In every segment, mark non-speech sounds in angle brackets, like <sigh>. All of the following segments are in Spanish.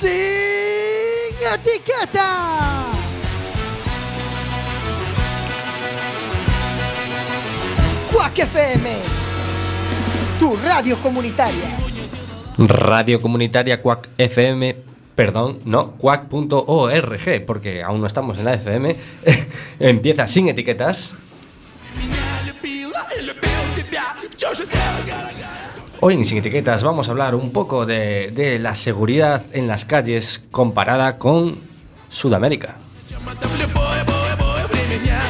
Sin etiqueta. Quack FM, tu radio comunitaria. Radio Comunitaria Quack FM, perdón, no, quack.org, porque aún no estamos en la FM. <laughs> Empieza sin etiquetas. Hoy en Sin Etiquetas vamos a hablar un poco de, de la seguridad en las calles comparada con Sudamérica. Тебя было меня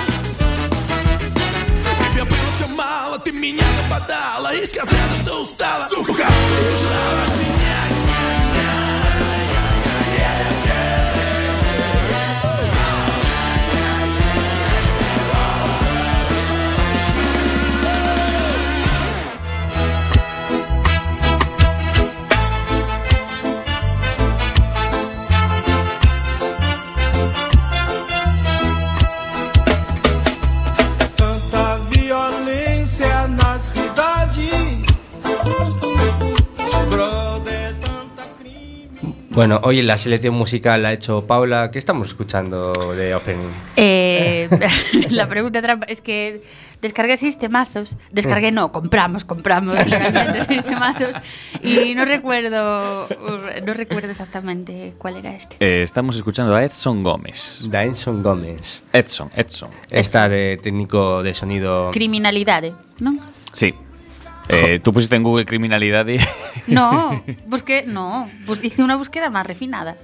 Тебя было все мало, ты меня западала И сказала, что устала Сука, ушла Bueno, hoy la selección musical la ha hecho Paula. ¿Qué estamos escuchando de opening? Eh, <laughs> la pregunta trampa es que descargué seis temazos. Descargué, no, compramos, compramos <laughs> seis temazos. Y no recuerdo, no recuerdo exactamente cuál era este. Eh, estamos escuchando a Edson Gómez. Daenson Gómez. Edson, Edson. Está de técnico de sonido. Criminalidade, ¿no? Sí. Eh, tú pusiste en Google criminalidad y... <laughs> No, busqué, no, bus- hice una búsqueda más refinada.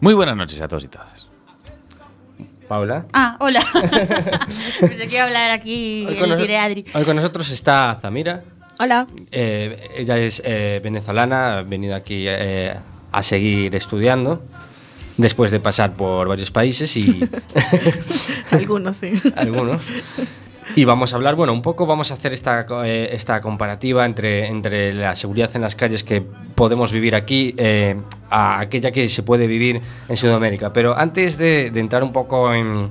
Muy buenas noches a todos y todas. Paula. Ah, hola. <laughs> Pensé que iba a hablar aquí Hoy con, el Adri. hoy con nosotros está Zamira. Hola. Eh, ella es eh, venezolana, ha venido aquí eh, a seguir estudiando después de pasar por varios países y <laughs> Algunos sí. algunos. Y vamos a hablar, bueno, un poco vamos a hacer esta, eh, esta comparativa entre, entre la seguridad en las calles que podemos vivir aquí eh, a aquella que se puede vivir en Sudamérica. Pero antes de, de entrar un poco en,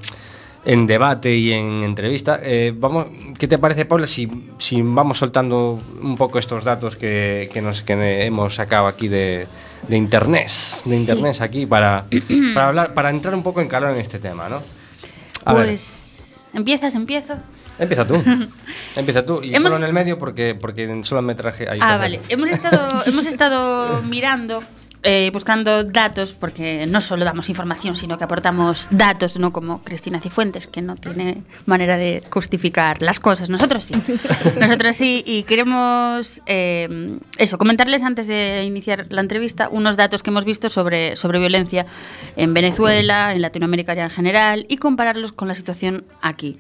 en debate y en entrevista, eh, vamos, ¿qué te parece, Paula, si, si vamos soltando un poco estos datos que, que nos, que hemos sacado aquí de, de internet, de Sí. internet aquí para, para, hablar, para entrar un poco en calor en este tema, ¿no? A ver. Pues, ¿empiezas, empiezo? Empieza tú. <laughs> Empieza tú. Y Hemos- en el medio porque, porque solo me traje ahí. Ah, vale. Hemos estado, <laughs> hemos estado mirando, eh, buscando datos, porque no solo damos información, sino que aportamos datos, no como Cristina Cifuentes, que no tiene manera de justificar las cosas. Nosotros sí. <laughs> Nosotros sí, y queremos eh, eso, comentarles antes de iniciar la entrevista unos datos que hemos visto sobre, sobre violencia en Venezuela, en Latinoamérica ya en general, y compararlos con la situación aquí.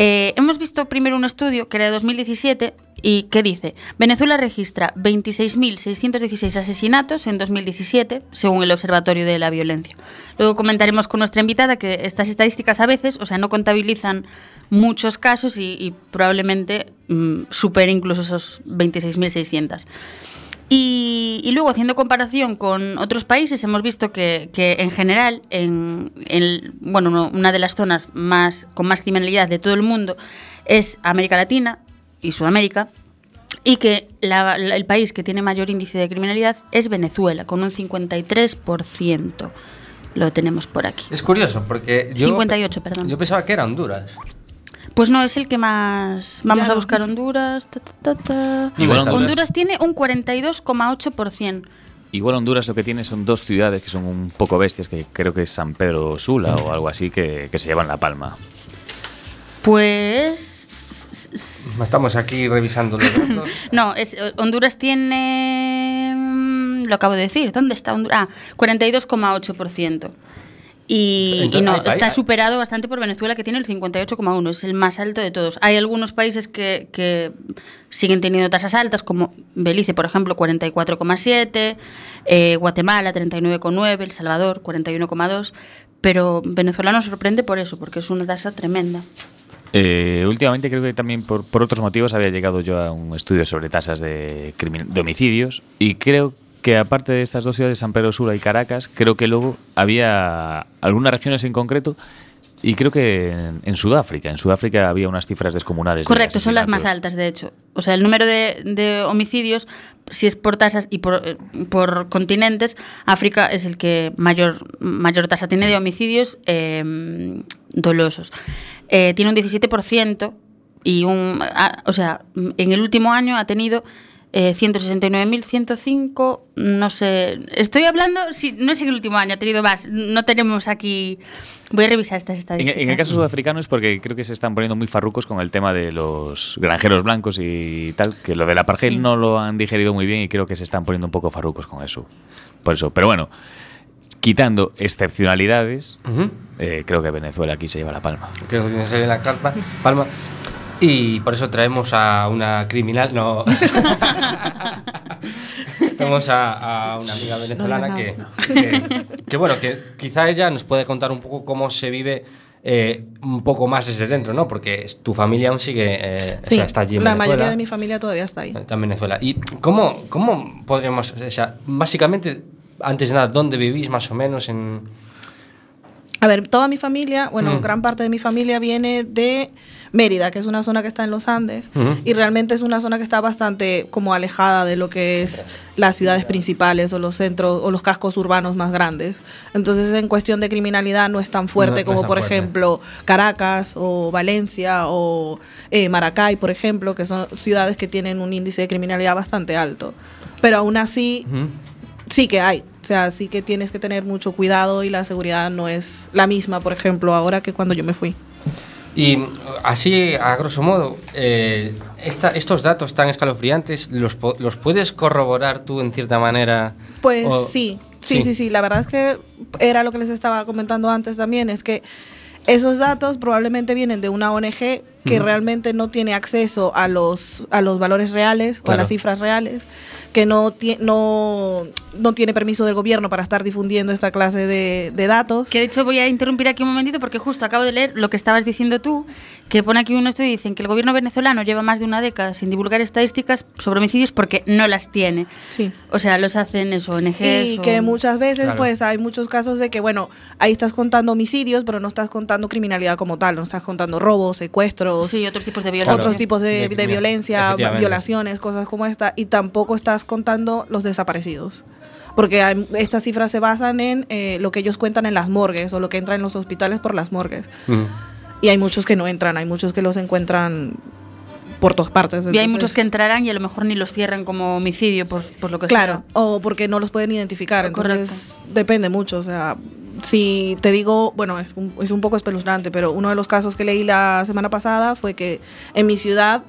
Eh, hemos visto primero un estudio que era de 2017 y que dice, Venezuela registra 26.616 asesinatos en 2017, según el Observatorio de la Violencia. Luego comentaremos con nuestra invitada que estas estadísticas a veces, o sea, no contabilizan muchos casos y, probablemente mm, supere incluso esos 26.600. Y, y luego, haciendo comparación con otros países, hemos visto que, que en general, en, en, bueno, no- una de las zonas más, con más criminalidad de todo el mundo es América Latina y Sudamérica, y que la- la- el país que tiene mayor índice de criminalidad es Venezuela, con un 53%. Lo tenemos por aquí. Es curioso porque yo. 58, perdón. Yo pensaba que era Honduras. Pues no, es el que más... Vamos Ya a no. buscar Honduras. ta, ta, ta, ta. Igual? Honduras, Honduras tiene un 42,8%. igual Honduras lo que tiene son dos ciudades que son un poco bestias, que creo que es San Pedro Sula o algo así, que, que se llevan la palma. Pues... Estamos aquí revisando los datos. <laughs> No, es, Honduras tiene... mm, Lo acabo de decir. ¿Dónde está Honduras? Ah, 42,8%. Y, Entonces, y no, hay está superado bastante por Venezuela, que tiene el 58,1, es el más alto de todos. Hay algunos países que, que siguen teniendo tasas altas, como Belice, por ejemplo, 44,7, eh, Guatemala, 39,9, El Salvador, 41,2, pero Venezuela nos sorprende por eso, porque es una tasa tremenda. Eh, últimamente creo que también por, por otros motivos había llegado yo a un estudio sobre tasas de, de homicidios y creo que aparte de estas dos ciudades, San Pedro Sula y Caracas, creo que luego había algunas regiones en concreto Y creo que en, en Sudáfrica, en Sudáfrica había unas cifras descomunales. de Correcto, son las más altas, de hecho. O sea, el número de, de homicidios, si es por tasas y por, eh, por continentes, África es el que mayor, mayor tasa tiene de homicidios eh, dolosos. Eh, tiene un 17% y un... ah, o sea, en el último año ha tenido... Eh, 169.105, no sé. Estoy hablando, sí, no es en el último año, ha tenido más. No tenemos aquí. Voy a revisar estas En, estadísticas. en el caso sudafricano es porque creo que se están poniendo muy farrucos con el tema de los granjeros blancos y tal, que lo del apartheid Sí. no lo han digerido muy bien y creo que se están poniendo un poco farrucos con eso. Por eso, pero bueno, quitando excepcionalidades, eh, creo que Venezuela aquí se lleva la palma. Creo que tienes ahí la palma. Y por eso traemos a una criminal. No. <laughs> traemos a, a una amiga venezolana que, que, que, bueno, que quizá ella nos puede contar un poco cómo se vive eh, un poco más desde dentro, ¿no? Porque tu familia aún sigue. eh, o Sí, sea, está allí en la Venezuela. mayoría de mi familia todavía está ahí. Está en Venezuela. ¿Y cómo, cómo podríamos.? O sea, básicamente, antes de nada, ¿dónde vivís más o menos? En, A ver, toda mi familia, bueno, Mm. gran parte de mi familia viene de Mérida, que es una zona que está en los Andes, y realmente es una zona que está bastante como alejada de lo que es las ciudades principales o los centros o los cascos urbanos más grandes. Entonces, en cuestión de criminalidad no es tan fuerte No- como, tan por fuerte. ejemplo, Caracas o Valencia o eh, Maracay, por ejemplo, que son ciudades que tienen un índice de criminalidad bastante alto. Pero aún así, sí que hay. O sea, sí que tienes que tener mucho cuidado y la seguridad no es la misma, por ejemplo, ahora que cuando yo me fui. Y así, a grosso modo, eh, esta- estos datos tan escalofriantes, ¿los, ¿los puedes corroborar tú en cierta manera? Pues O- sí, sí, sí, sí, La verdad es que era lo que les estaba comentando antes también, es que esos datos probablemente vienen de una ONG que realmente no tiene acceso a los, a los valores reales o a las cifras reales, que no, no, no tiene permiso del gobierno para estar difundiendo esta clase de, de datos. Que de hecho voy a interrumpir aquí un momentito porque justo acabo de leer lo que estabas diciendo tú, que pone aquí un estudio y dicen que el gobierno venezolano lleva más de una década sin divulgar estadísticas sobre homicidios porque no las tiene. Sí. O sea, los hacen eso, ONGs. Y o- que muchas veces, Claro. pues, hay muchos casos de que, bueno, ahí estás contando homicidios, pero no estás contando criminalidad como tal, no estás contando robos, secuestros, Sí, otros tipos de violencia. otros tipos de, De- de violencia, violaciones, cosas como esta, y tampoco estás contando los desaparecidos. Porque hay- estas cifras se basan en eh, lo que ellos cuentan en las morgues o lo que entra en los hospitales por las morgues. Mm. Y hay muchos que no entran, hay muchos que los encuentran por todas partes. Y hay muchos que entrarán y a lo mejor ni los cierran como homicidio por, por lo que Claro, sea. o porque no los pueden identificar. Correcto. Entonces, depende mucho. O sea, si te digo, bueno, es un, es un poco espeluznante, pero uno de los casos que leí la semana pasada fue que en mi ciudad,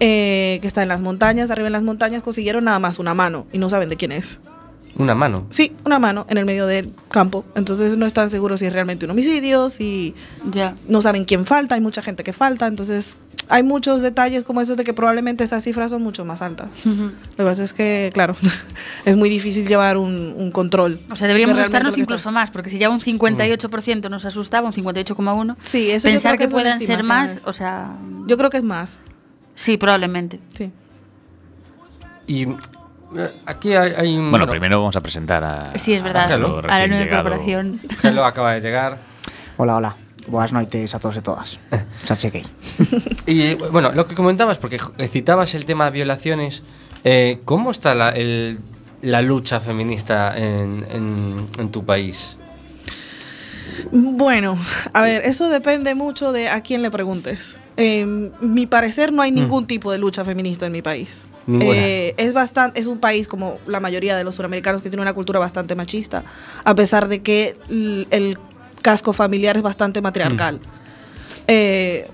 eh, que está en las montañas, arriba en las montañas, consiguieron nada más una mano y no saben de quién es. Una mano. Sí, una mano en el medio del campo. Entonces no están seguros si es realmente un homicidio, si Ya. no saben quién falta, hay mucha gente que falta. Entonces hay muchos detalles como esos de que probablemente esas cifras son mucho más altas. Lo que pasa es que, claro, <laughs> es muy difícil llevar un, un control. O sea, deberíamos asustarnos incluso está- más, porque si ya un 58% nos asustaba, un 58,1%, Sí, eso pensar que, que son puedan ser más, o sea, Yo creo que es más, sí, probablemente. sí. Y eh, aquí hay, hay un. Bueno, primero vamos a presentar a. Sí, es verdad, a la nueva incorporación. Gelo acaba de llegar. Hola, hola. Boas noites a todos e todas. <laughs> Xa cheguei. Y bueno, lo que comentabas, porque eh, citabas el tema de violaciones, eh, ¿cómo está la, el- la lucha feminista en, en- en tu país? Bueno, a ver, eso depende mucho de a quién le preguntes. En mi parecer no hay ningún tipo de lucha feminista en mi país. Ninguna. Eh, es bastante, es un país como la mayoría de los suramericanos que tiene una cultura bastante machista, a pesar de que el casco familiar es bastante matriarcal. Eh,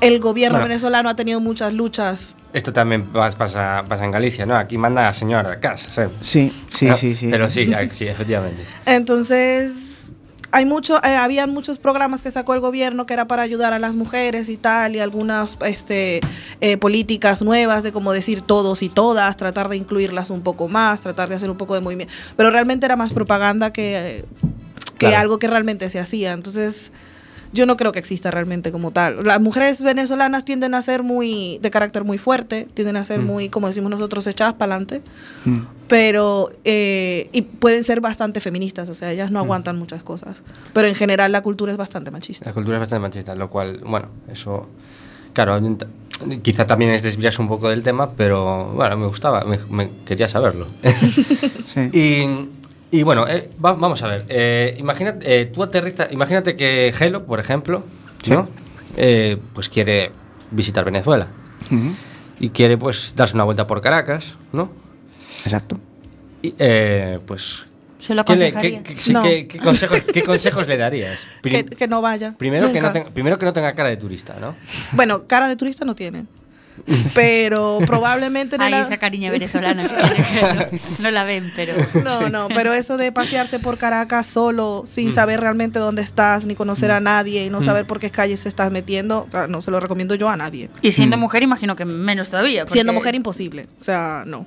el gobierno Bueno. venezolano ha tenido muchas luchas Esto también pas- pasa, pasa en Galicia, ¿no? Aquí manda la señora de casa, ¿sabes? Sí, sí, No, sí, sí. Pero sí, ah, sí, efectivamente. Entonces, hay mucho, eh, habían muchos programas que sacó el gobierno que era para ayudar a las mujeres y tal, y algunas este, eh, políticas nuevas de como decir todos y todas, tratar de incluirlas un poco más, tratar de hacer un poco de movimiento. Pero realmente era más propaganda que, que Claro. algo que realmente se hacía. Entonces, yo no creo que exista realmente como tal. Las mujeres venezolanas tienden a ser muy de carácter muy fuerte, tienden a ser muy, como decimos nosotros, echadas para adelante, pero eh, y pueden ser bastante feministas, o sea, ellas no aguantan muchas cosas. Pero en general la cultura es bastante machista. La cultura es bastante machista, lo cual, bueno, eso. Claro, quizá también es desviarse un poco del tema, pero bueno, me gustaba, me, me quería saberlo. <laughs> Sí. <laughs> y, y bueno, eh, va- vamos a ver. eh, imagínate, eh, tú aterriza, imagínate que Helo, por ejemplo, ¿no? Eh, pues quiere visitar Venezuela y quiere pues darse una vuelta por Caracas, ¿no? Exacto. Y, eh, pues. Se lo ¿qué, le- aconsejaría. qué- qué- sí, No. qué- qué consejos, qué consejos le darías? <laughs> Que, Prim- que no vaya. primero, que no tenga, primero que no tenga cara de turista, ¿no? Bueno, cara de turista no tiene. Pero probablemente no Ahí la- esa cariña venezolana. no, no la ven, pero... <laughs> No, no, pero eso de pasearse por Caracas solo, sin saber realmente dónde estás, ni conocer a nadie, y no saber por qué calles se estás metiendo, o sea, no se lo recomiendo yo a nadie. Y siendo mujer, imagino que menos todavía. Siendo mujer, imposible. O sea, no.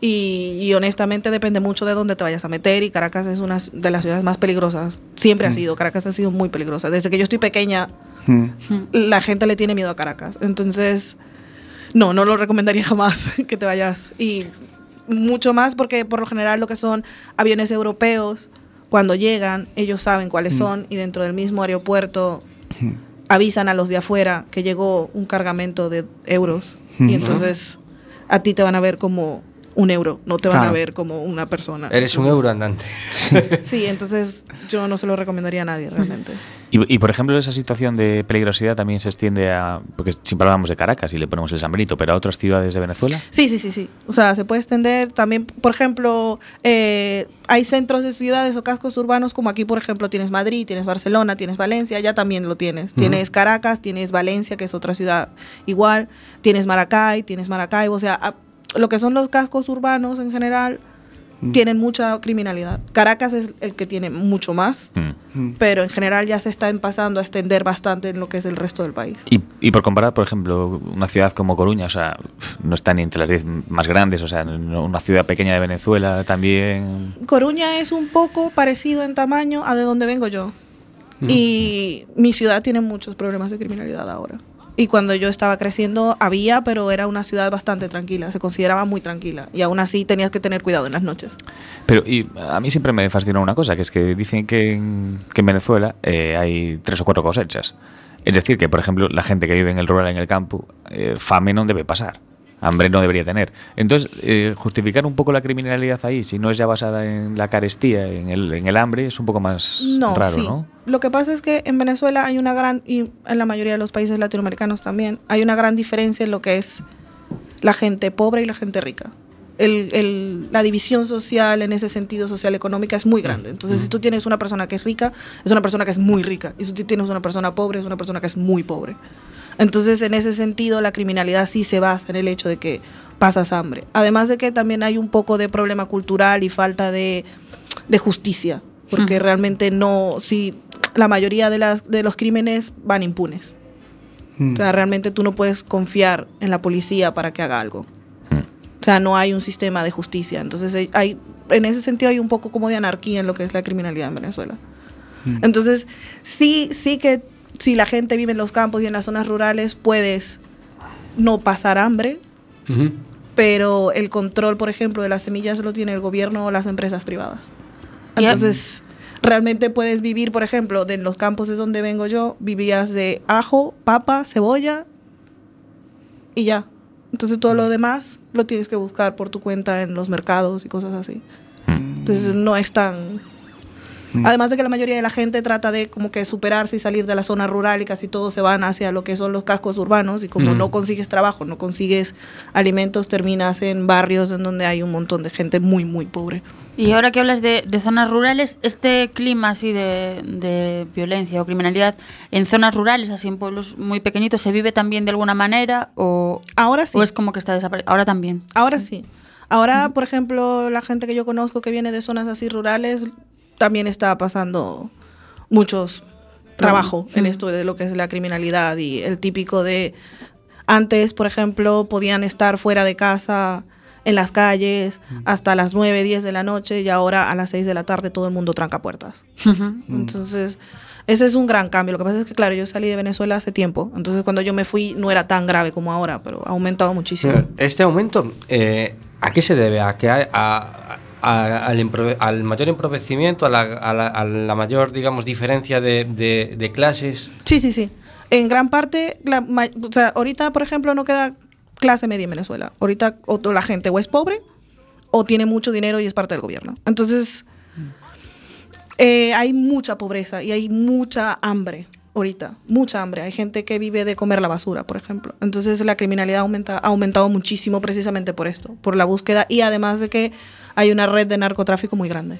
Y, y honestamente depende mucho de dónde te vayas a meter y Caracas es una de las ciudades más peligrosas. Siempre ha sido, Caracas ha sido muy peligrosa. Desde que yo estoy pequeña, Mm. la gente le tiene miedo a Caracas. Entonces, no, no lo recomendaría <laughs> jamás que te vayas. Y mucho más porque por lo general lo que son aviones europeos, cuando llegan, ellos saben cuáles son y dentro del mismo aeropuerto avisan a los de afuera que llegó un cargamento de euros. Y entonces a ti te van a ver como un euro, no te van a ver como una persona. Eres un euro andante. <laughs> Sí, entonces yo no se lo recomendaría a nadie realmente. <laughs> Y, y, por ejemplo, esa situación de peligrosidad también se extiende a. Porque siempre hablamos de Caracas y le ponemos el San Benito, pero a otras ciudades de Venezuela. Sí, sí, sí, sí. O sea, se puede extender también, por ejemplo, eh, hay centros de ciudades o cascos urbanos como aquí, por ejemplo, tienes Madrid, tienes Barcelona, tienes Valencia, ya también lo tienes. Tienes Caracas, tienes Valencia, que es otra ciudad igual, tienes Maracay, tienes Maracaibo, o sea, a- lo que son los cascos urbanos en general tienen mucha criminalidad. Caracas es el que tiene mucho más, Mm. pero en general ya se está empezando a extender bastante en lo que es el resto del país. Y, y por comparar, por ejemplo, una ciudad como Coruña, o sea, no está ni entre las 10 más grandes, o sea, una ciudad pequeña de Venezuela también. Coruña es un poco parecido en tamaño a de donde vengo yo. Y mi ciudad tiene muchos problemas de criminalidad ahora. Y cuando yo estaba creciendo había, pero era una ciudad bastante tranquila, se consideraba muy tranquila. Y aún así tenías que tener cuidado en las noches. Pero y a mí siempre me fascina una cosa, que es que dicen que en, que en Venezuela eh, hay tres o cuatro cosechas. Es decir, que por ejemplo la gente que vive en el rural, en el campo, eh, fame no debe pasar. Hambre no debería tener. Entonces, eh, justificar un poco la criminalidad ahí, si no es ya basada en la carestía, en el, en el hambre, es un poco más No, raro, sí. ¿no? Lo que pasa es que en Venezuela hay una gran, y en la mayoría de los países latinoamericanos también, hay una gran diferencia en lo que es la gente pobre y la gente rica. El, el- la división social en ese sentido social económica es muy grande. Entonces, si tú tienes una persona que es rica, es una persona que es muy rica. Y si tú tienes una persona pobre, es una persona que es muy pobre. Entonces, en ese sentido, la criminalidad sí se basa en el hecho de que pasas hambre. Además de que también hay un poco de problema cultural y falta de, de justicia. Porque realmente no, si la mayoría de, las, de los crímenes van impunes. Mm. O sea, realmente tú no puedes confiar en la policía para que haga algo. Mm. O sea, no hay un sistema de justicia. Entonces, hay- hay, en ese sentido hay un poco como de anarquía en lo que es la criminalidad en Venezuela. Entonces, sí, sí que si la gente vive en los campos y en las zonas rurales, puedes no pasar hambre, pero el control, por ejemplo, de las semillas lo tiene el gobierno o las empresas privadas. Entonces, realmente puedes vivir, por ejemplo, de en los campos de donde vengo yo, vivías de ajo, papa, cebolla y ya. Entonces todo lo demás lo tienes que buscar por tu cuenta en los mercados y cosas así. Entonces no es tan... Además de que la mayoría de la gente trata de como que superarse y salir de la zona rural y casi todos se van hacia lo que son los cascos urbanos y como Mm. no consigues trabajo, no consigues alimentos, terminas en barrios en donde hay un montón de gente muy, muy pobre. Y ahora que hablas de, de zonas rurales, este clima así de, de violencia o criminalidad en zonas rurales, así en pueblos muy pequeñitos, ¿se vive también de alguna manera o, Ahora sí. o es como que está desaparecido? Ahora también. Ahora sí. Ahora, por ejemplo, la gente que yo conozco que viene de zonas así rurales también está pasando muchos trabajo en esto de lo que es la criminalidad y el típico de antes, por ejemplo, podían estar fuera de casa en las calles hasta las 9, 10 de la noche y ahora a las 6 de la tarde todo el mundo tranca puertas. Ujú. Entonces, Ese es un gran cambio. Lo que pasa es que, claro, yo salí de Venezuela hace tiempo. Entonces, cuando yo me fui, no era tan grave como ahora, pero ha aumentado muchísimo. Este aumento, eh, ¿a qué se debe? ¿A que hay- a- a- al, al mayor empobrecimiento, a la, a la- a la mayor, digamos, diferencia de, de- de clases? Sí, sí, sí. En gran parte, la o sea, ahorita, por ejemplo, no queda clase media en Venezuela. Ahorita o la gente o es pobre o tiene mucho dinero y es parte del gobierno. Entonces, eh, hay mucha pobreza y hay mucha hambre ahorita, mucha hambre. Hay gente que vive de comer la basura, por ejemplo. Entonces, la criminalidad aumenta, ha aumentado muchísimo precisamente por esto, por la búsqueda y además de que hay una red de narcotráfico muy grande.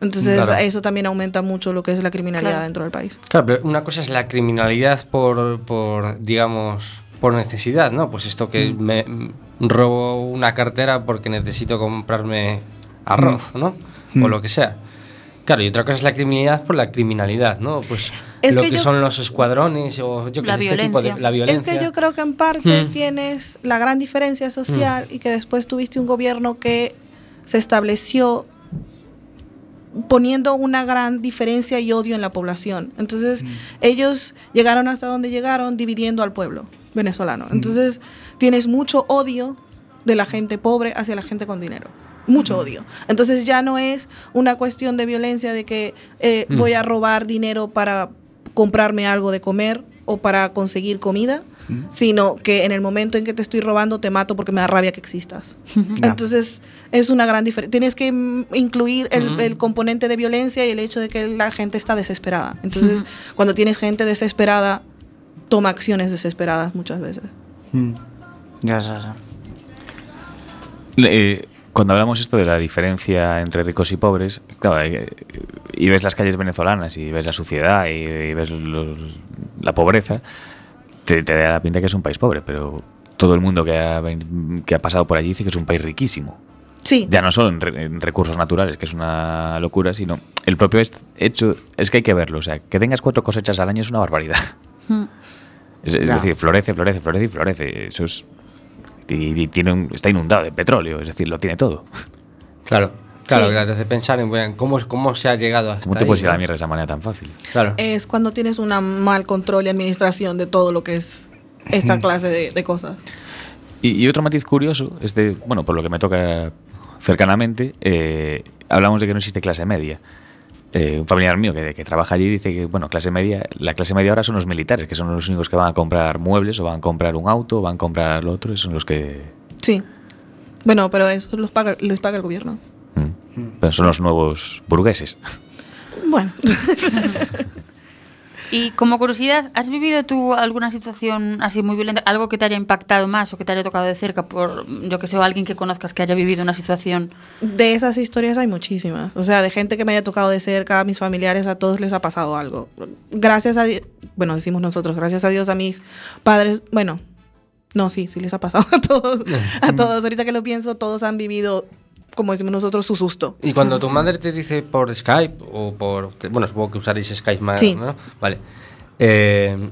Entonces, Claro. eso también aumenta mucho lo que es la criminalidad Claro. dentro del país. Claro, pero una cosa es la criminalidad por, por digamos, por necesidad, ¿no? Pues esto que me mm, robo una cartera porque necesito comprarme arroz, ¿no? O lo que sea. Claro, y otra cosa es la criminalidad por la criminalidad, ¿no? Pues Es lo que que, yo- son los escuadrones o yo que La sé, este tipo de violencia. la violencia. Es que yo creo que en parte Mm. tienes la gran diferencia social y que después tuviste un gobierno que se estableció poniendo una gran diferencia y odio en la población. Entonces, ellos llegaron hasta donde llegaron dividiendo al pueblo venezolano. Entonces, tienes mucho odio de la gente pobre hacia la gente con dinero. Mucho odio. Entonces ya no es una cuestión de violencia de que eh, Mm. voy a robar dinero para comprarme algo de comer o para conseguir comida, sino que en el momento en que te estoy robando te mato porque me da rabia que existas. Entonces es una gran diferencia. Tienes que mm, incluir el, el componente de violencia y el hecho de que la gente está desesperada. Entonces cuando tienes gente desesperada, toma acciones desesperadas muchas veces. Ya, ya, ya. Eh, cuando hablamos esto de la diferencia entre ricos y pobres, claro, eh, y ves las calles venezolanas y ves la suciedad y, y ves los- la pobreza, te, te da la pinta que es un país pobre, pero todo el mundo que ha, que ha pasado por allí dice que es un país riquísimo. Sí, Ya no solo en, re- en recursos naturales, que es una locura, sino el propio hecho es que hay que verlo. O sea, que tengas cuatro cosechas al año es una barbaridad. Mm. <laughs> Es, decir, florece, florece, florece y florece. Eso es. Y, y tiene un- está inundado de petróleo, es decir, lo tiene todo. Claro, claro, Sí. que te hace pensar en bueno, cómo, cómo se ha llegado hasta ¿Cómo te ahí, puedes ir a la mierda de esa manera tan fácil? Claro. es cuando tienes un mal control y administración de todo lo que es esta clase de, de cosas. Y, y otro matiz curioso es de, bueno, por lo que me toca cercanamente, eh, hablamos de que no existe clase media. Eh, un familiar mío que, que trabaja allí dice que, bueno, clase media, la clase media ahora son los militares, que son los únicos que van a comprar muebles o van a comprar un auto o van a comprar lo otro, y son los que... Sí. Bueno, pero eso los paga, les paga el gobierno. Mm, pero son los nuevos burgueses. <laughs> Bueno, <laughs> Y como curiosidad, ¿has vivido tú alguna situación así muy violenta? Algo que te haya impactado más o que te haya tocado de cerca por, yo que sé, o alguien que conozcas que haya vivido una situación? de esas historias hay muchísimas. O sea, de gente que me haya tocado de cerca, a mis familiares, a todos les ha pasado algo. Gracias a Dios, bueno, decimos nosotros, gracias a Dios a mis padres, bueno, no, sí, sí les ha pasado <laughs> a todos. A todos, ahorita que lo pienso, todos han vivido, como decimos nosotros, su susto. Y cuando tu madre te dice por Skype o por. Bueno, supongo que usaréis Skype más, Sí. ¿no? Vale. Eh,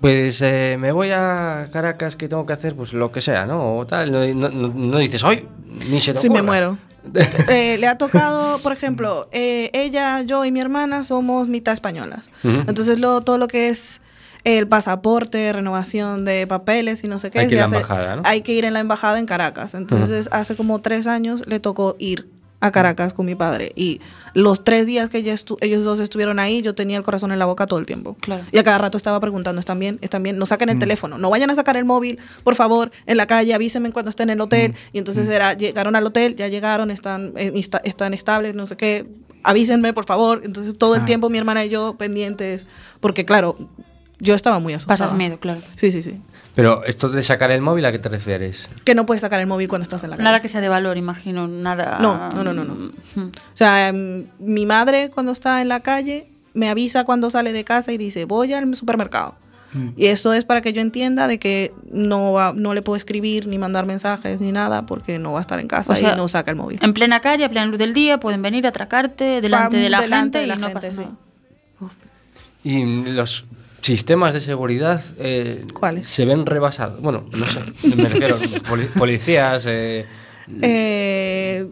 pues eh, me voy a Caracas, ¿qué tengo que hacer? Pues lo que sea, ¿no? O tal. No, no- no- dices, ¡ay! Ni se te Sí, me ocurra". muero. <laughs> Eh, le ha tocado, por ejemplo, eh, ella, yo y mi hermana somos mitad españolas. Ujú. Entonces, lo, todo lo que es el pasaporte, renovación de papeles y no sé qué. Hay que ir a la hace- embajada, ¿no? Hay que ir en la embajada en Caracas. Entonces, hace como tres años le tocó ir a Caracas con mi padre. Y los tres días que ellos dos estuvieron ahí, yo tenía el corazón en la boca todo el tiempo. Claro. Y a cada rato estaba preguntando, ¿están bien? ¿Están bien? No saquen el teléfono. No vayan a sacar el móvil, por favor, en la calle, avísenme cuando estén en el hotel. Y entonces era, llegaron al hotel, ya llegaron, están, eh, insta- están estables, no sé qué. Avísenme, por favor. Entonces todo el tiempo mi hermana y yo pendientes. Porque claro, yo estaba muy asustada. Pasas miedo, claro. Sí, sí, sí. Pero esto de sacar el móvil, ¿a qué te refieres? Que no puedes sacar el móvil cuando estás en la calle. Nada que sea de valor, imagino, nada... No, no, no, no, no. Mm. O sea, mm, mi madre cuando está en la calle me avisa cuando sale de casa y dice, voy al supermercado. Y eso es para que yo entienda de que no, va, no le puedo escribir ni mandar mensajes ni nada porque no va a estar en casa O sea, y no saca el móvil. En plena calle, a plena luz del día, pueden venir a atracarte delante Fam- de la delante gente de la y no gente, pasa sí. nada. Y los sistemas de seguridad eh, ¿Cuáles? se ven rebasados. Bueno, no sé, me refiero poli- policías. eh, Eh,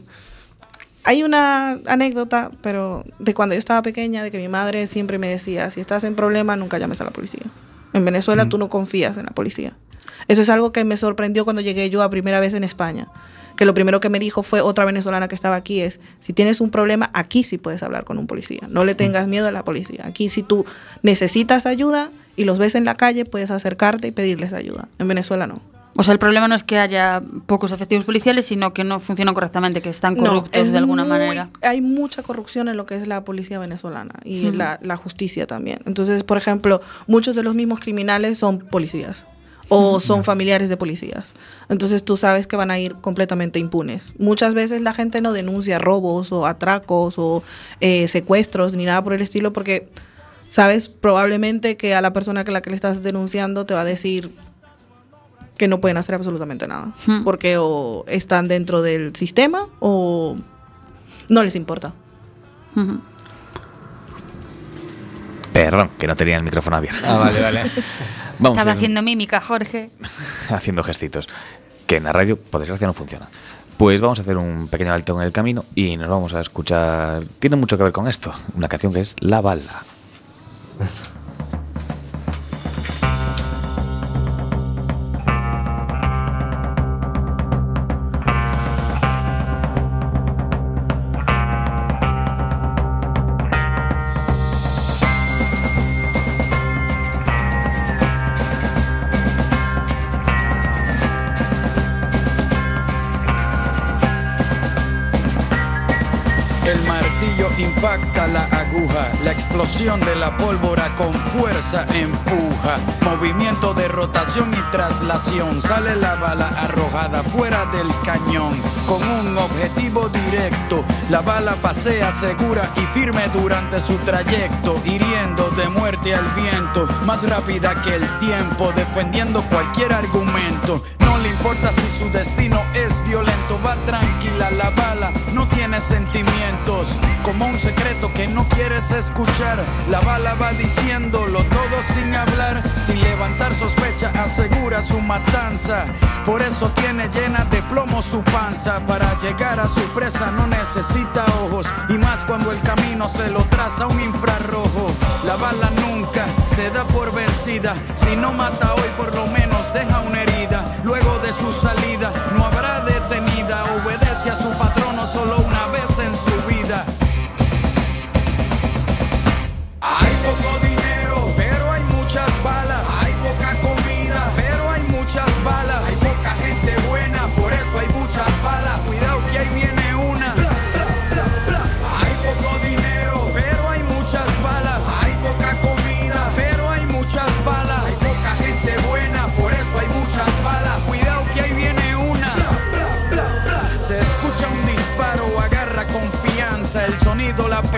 hay una anécdota, pero de cuando yo estaba pequeña, de que mi madre siempre me decía, si estás en problema, nunca llames a la policía. En Venezuela tú no confías en la policía. Eso es algo que me sorprendió cuando llegué yo a primera vez en España. Que lo primero que me dijo fue otra venezolana que estaba aquí es, si tienes un problema, aquí sí puedes hablar con un policía. No le tengas miedo a la policía. Aquí si tú necesitas ayuda y los ves en la calle, puedes acercarte y pedirles ayuda. En Venezuela no. O sea, el problema no es que haya pocos efectivos policiales, sino que no funcionan correctamente, que están corruptos es de alguna muy- manera. Hay mucha corrupción en lo que es la policía venezolana y la, la justicia también. Entonces, por ejemplo, muchos de los mismos criminales son policías o son familiares de policías. Entonces tú sabes que van a ir completamente impunes. Muchas veces la gente no denuncia robos o atracos o eh, secuestros ni nada por el estilo porque sabes probablemente que a la persona que la que le estás denunciando te va a decir que no pueden hacer absolutamente nada. Hmm. Porque o están dentro del sistema o no les importa. Ujú. Perdón, que no tenía el micrófono abierto. Ah, vale, vale. <laughs> Vamos Estaba en- haciendo mímica, Jorge. <laughs> haciendo gestitos. Que en la radio, por desgracia, no funciona. Pues vamos a hacer un pequeño alto en el camino y nos vamos a escuchar. Tiene mucho que ver con esto. Una canción que es La Bala. <laughs> de la pólvora con fuerza empuja. Movimiento de rotación y traslación, sale la bala arrojada fuera del cañón. Con un objetivo directo, la bala pasea segura y firme durante su trayecto, hiriendo de muerte al viento, más rápida que el tiempo, defendiendo cualquier argumento. No le importa si su destino es violento, va tranquila la bala, no tiene sentimientos, como un secreto que no quieres escuchar. La bala va diciéndolo todo sin hablar, sin levantar sospecha, asegura su matanza. Por eso tiene llena de plomo su panza, para llegar a su presa no necesita ojos, y más cuando el camino se lo traza un infrarrojo. Nunca se da por vencida, si no mata hoy por lo menos deja una herida. Luego de su salida no habrá detenida, obedece a su patrono solo una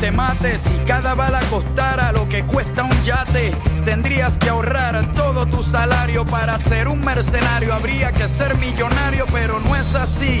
Te mate si cada bala costara lo que cuesta un yate. Tendrías que ahorrar todo tu salario para ser un mercenario. Habría que ser millonario, pero no es así.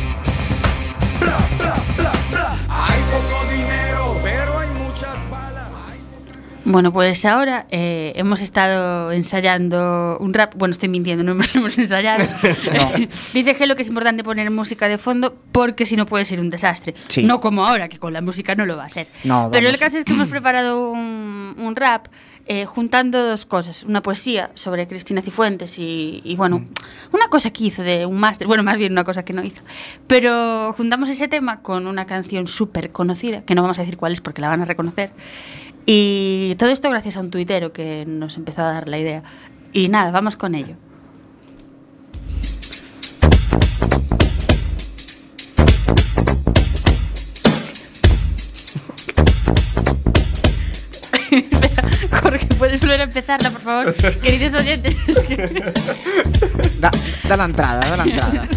Hay poco dinero, pero hay muchas balas. Bueno, pues ahora eh, hemos estado ensayando un rap. Bueno, estoy mintiendo, no <laughs> hemos, ensayado. <laughs> <laughs> Dice Gelo que es importante poner música de fondo porque si no puede ser un desastre. Sí. No como ahora, que con la música no lo va a ser. No, Pero el caso es que hemos preparado un, un rap eh, juntando dos cosas. Una poesía sobre Cristina Cifuentes y, y, bueno, una cosa que hizo de un máster. Bueno, más bien una cosa que no hizo. Pero juntamos ese tema con una canción súper conocida, que no vamos a decir cuál es porque la van a reconocer. Y todo esto gracias a un tuitero que nos empezó a dar la idea. Y nada, vamos con ello. Empezarla, por favor? <laughs> Queridos oyentes. Da, da la entrada, da la entrada.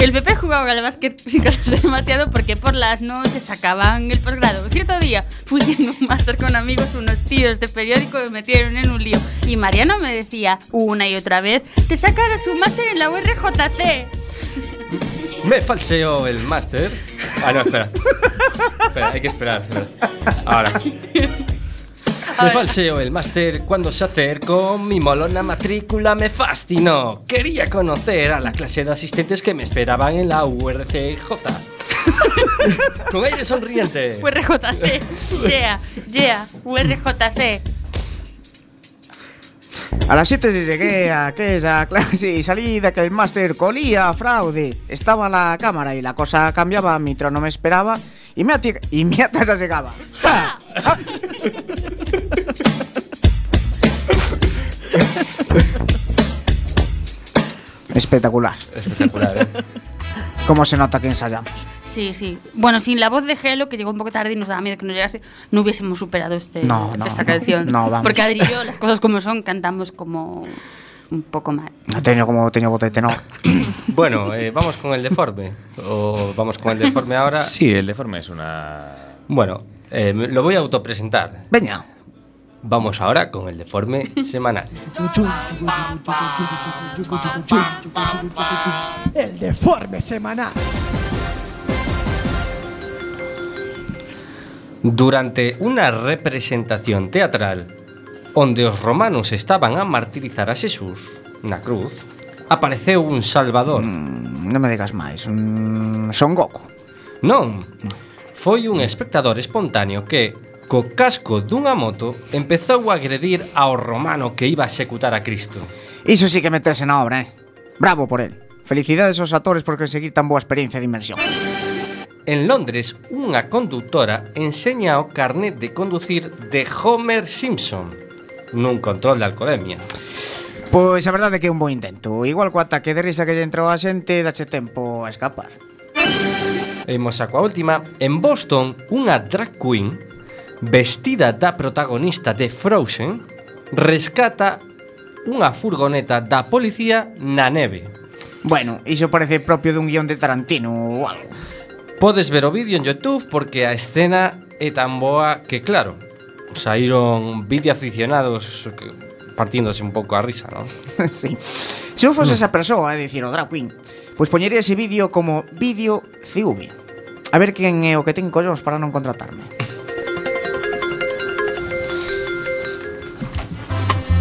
El PP jugaba al básquet <laughs> sin cansarse demasiado porque por las noches sacaban el posgrado. Cierto día fui en un máster con amigos, unos tíos de periódico me metieron en un lío. Y Mariano me decía una y otra vez, te sacarás un máster en la URJC. Me falseó el máster. Ah, no, espera. Espera, hay que esperar. espera. Ahora. <laughs> Me falseó el máster cuando se acercó mi molona matrícula me fascinó. Quería conocer a la clase de asistentes que me esperaban en la URCJ. <laughs> Con aire sonriente. URJC. Yeah, yeah, URJC. A las 7 llegué a aquella clase y salí de aquel máster colía fraude. Estaba la cámara y la cosa cambiaba, mi trono me esperaba y mi, y mi tasa llegaba. ¡Ja! ¡Ja! Espectacular. Espectacular, ¿eh? Cómo se nota que ensayamos. Sí, sí. Bueno, sin la voz de Gelo, que llegó un poco tarde y nos daba miedo que no llegase, no hubiésemos superado este, No, no, esta no. canción. No, vamos. Porque Adri y yo, las cosas como son, cantamos como un poco mal. No tengo como tengo voz de tenor. <coughs> Bueno, eh, vamos con el deforme. O vamos con el deforme ahora. Sí, el deforme es una. Bueno, eh, me- lo voy a autopresentar. Veña. Vamos ahora con el deforme semanal. El deforme semanal. Durante unha representación teatral onde os romanos estaban a martirizar a Xesús na cruz, apareceu un salvador. Mm, non me digas máis, mm, Son Goku. Non, foi un espectador espontáneo que, co casco dunha moto, empezou a agredir ao romano que iba a executar a Cristo. Iso sí que meterse na obra, eh? Bravo por él. Felicidades aos actores por conseguir tan boa experiencia de inmersión. En Londres, unha conductora enseña o carnet de conducir de Homer Simpson nun control de alcoholemia. Pois a verdade é que é un bo intento. Igual co ataque de risa que lle entrou a xente, dache tempo a escapar. Imos a coa última. En Boston, unha drag queen vestida da protagonista de Frozen rescata unha furgoneta da policía na neve. Bueno, iso parece propio dun guión de Tarantino ou algo. Podes ver o vídeo en Youtube porque a escena é tan boa que claro, saíron vídeo aficionados que partíndose un pouco a risa, non? <laughs> sí. Se eu fose mm. esa persoa, é dicir, o drag queen, pois poñería ese vídeo como vídeo CV. A ver quen é o que ten collóns para non contratarme.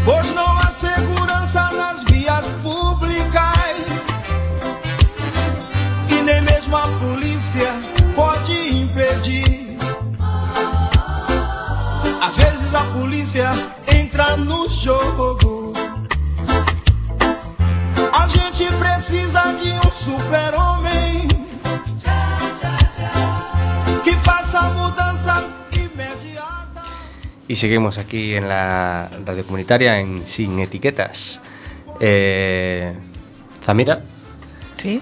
Pois nova há segurança nas vias públicas E nem mesmo a polícia impedir Às vezes a polícia entra no jogo A gente precisa de um super-homem Que faça a mudança imediata Y seguimos aquí en la radio comunitaria en Sin Etiquetas. Eh, Zamira, Sí.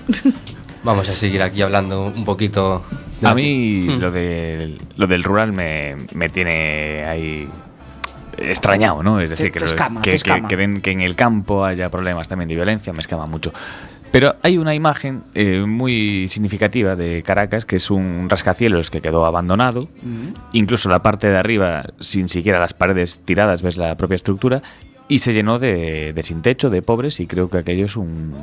vamos a seguir aquí hablando un poquito. De- A mí Mm. lo, del, lo del rural me, me tiene ahí extrañado, ¿no? Es decir, Te- que, te lo- escama, que, que- que en el campo haya problemas también de violencia, me escama mucho. Pero hay una imagen eh, muy significativa de Caracas, que es un rascacielos que quedó abandonado, incluso la parte de arriba, sin siquiera las paredes tiradas, ves la propia estructura, y se llenó de, de sin techo, de pobres, y creo que aquello es un-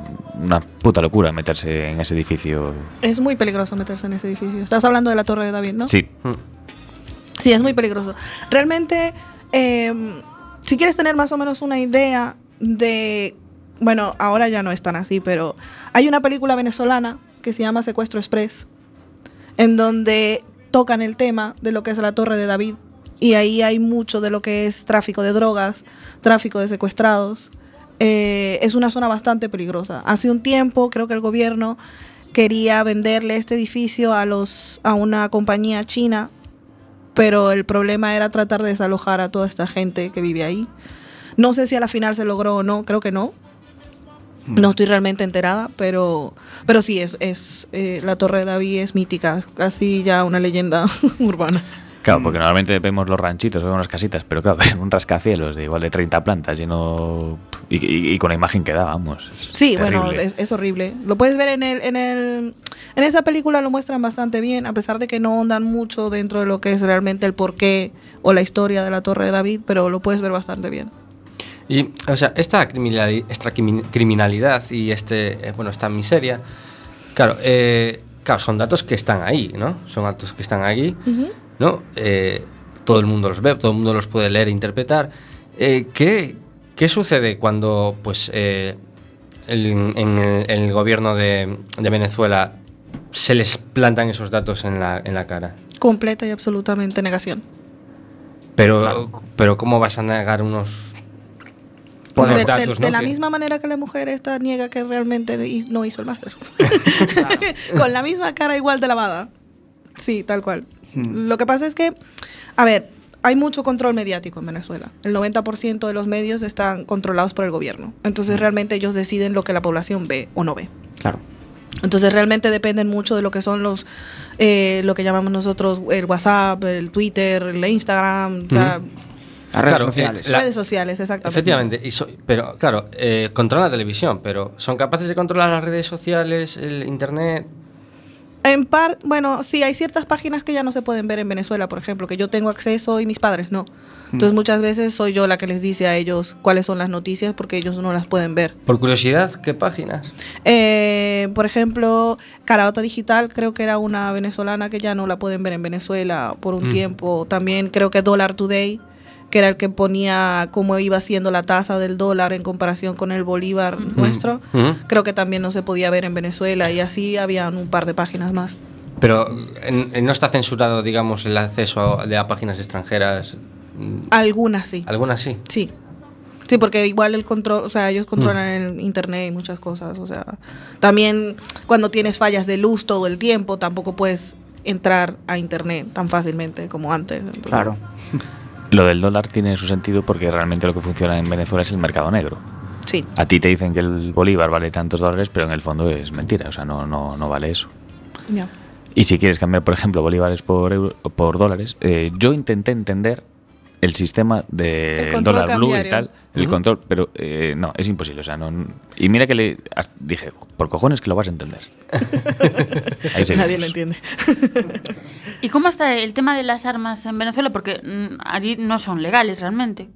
una puta locura meterse en ese edificio. Es muy peligroso meterse en ese edificio. Estás hablando de la Torre de David, ¿no? Sí, Mm. Sí, es muy peligroso. Realmente, eh, si quieres tener más o menos una idea de, bueno, ahora ya no es tan así, pero hay una película venezolana que se llama Secuestro Express, en donde tocan el tema de lo que es la Torre de David. Y ahí hay mucho de lo que es tráfico de drogas, tráfico de secuestrados. Eh, es una zona bastante peligrosa. Hace un tiempo creo que el gobierno quería venderle este edificio a, los, a una compañía china, pero el problema era tratar de desalojar a toda esta gente que vive ahí. No sé si a la final se logró o no, creo que no. No estoy realmente enterada, pero, pero sí, es, es eh, la Torre de David es mítica, casi ya una leyenda <laughs> urbana. Claro, porque normalmente vemos los ranchitos, vemos las casitas, pero claro, <laughs> un rascacielos de igual de 30 plantas lleno. Y, y- y con la imagen que da, vamos. Sí, bueno, es, es horrible. Lo puedes ver en el, en el, en esa película lo muestran bastante bien, a pesar de que no ondan mucho dentro de lo que es realmente el porqué o la historia de la Torre de David, pero lo puedes ver bastante bien. Y, o sea, esta criminalidad, esta criminalidad y este, eh, bueno, esta miseria, claro, eh, claro, son datos que están ahí, ¿no? Son datos que están ahí, ¿no? Eh, todo el mundo los ve, todo el mundo los puede leer e interpretar. Eh, ¿qué, qué sucede cuando, pues, eh, el- en, el, gobierno de, de Venezuela se les plantan esos datos en la, en la cara? Completa y absolutamente negación. Pero, pero ¿cómo vas a negar unos, unos de, datos, de ¿no? la misma manera que la mujer esta niega que realmente no hizo el máster. <laughs> <laughs> Con la misma cara igual de lavada. Sí, tal cual. Lo que pasa es que, a ver, hay mucho control mediático en Venezuela. El 90% de los medios están controlados por el gobierno. Entonces realmente ellos deciden lo que la población ve o no ve. Claro. Entonces realmente dependen mucho de lo que son los, eh, lo que llamamos nosotros el WhatsApp, el Twitter, el Instagram, o sea, Las redes Claro, sociales. eh, la- redes sociales, exactamente. Efectivamente, y so- pero claro, eh, controlan la televisión, pero ¿son capaces de controlar las redes sociales, el internet? En par, bueno, sí, hay ciertas páginas que ya no se pueden ver en Venezuela, por ejemplo, que yo tengo acceso y mis padres no. Entonces muchas veces soy yo la que les dice a ellos cuáles son las noticias porque ellos no las pueden ver. Por curiosidad, ¿qué páginas? Eh, por ejemplo, Caraota Digital creo que era una venezolana que ya no la pueden ver en Venezuela por un Mm. tiempo. También creo que Dollar Today, que era el que ponía cómo iba siendo la tasa del dólar en comparación con el bolívar nuestro. Creo que también no se podía ver en Venezuela y así habían un par de páginas más. Pero no está censurado, digamos, el acceso a, a páginas extranjeras. Mm, Algunas sí. ¿Algunas sí? Sí. Sí, porque igual el control, o sea, ellos controlan Mm. el internet y muchas cosas, o sea, también cuando tienes fallas de luz todo el tiempo, tampoco puedes entrar a internet tan fácilmente como antes. entonces- Claro. Lo del dólar tiene su sentido porque realmente lo que funciona en Venezuela es el mercado negro. Sí. A ti te dicen que el bolívar vale tantos dólares, pero en el fondo es mentira, o sea, no, no, no vale eso. Y si quieres cambiar, por ejemplo, bolívares por, euro- por dólares, eh, yo intenté entender el sistema del control dólar blue y tal, el control, pero eh, no, es imposible. O sea, no, y mira que le dije, por cojones que lo vas a entender. <laughs> Ahí. Nadie lo entiende. ¿Y cómo está el tema de las armas en Venezuela? Porque mm, allí no son legales realmente.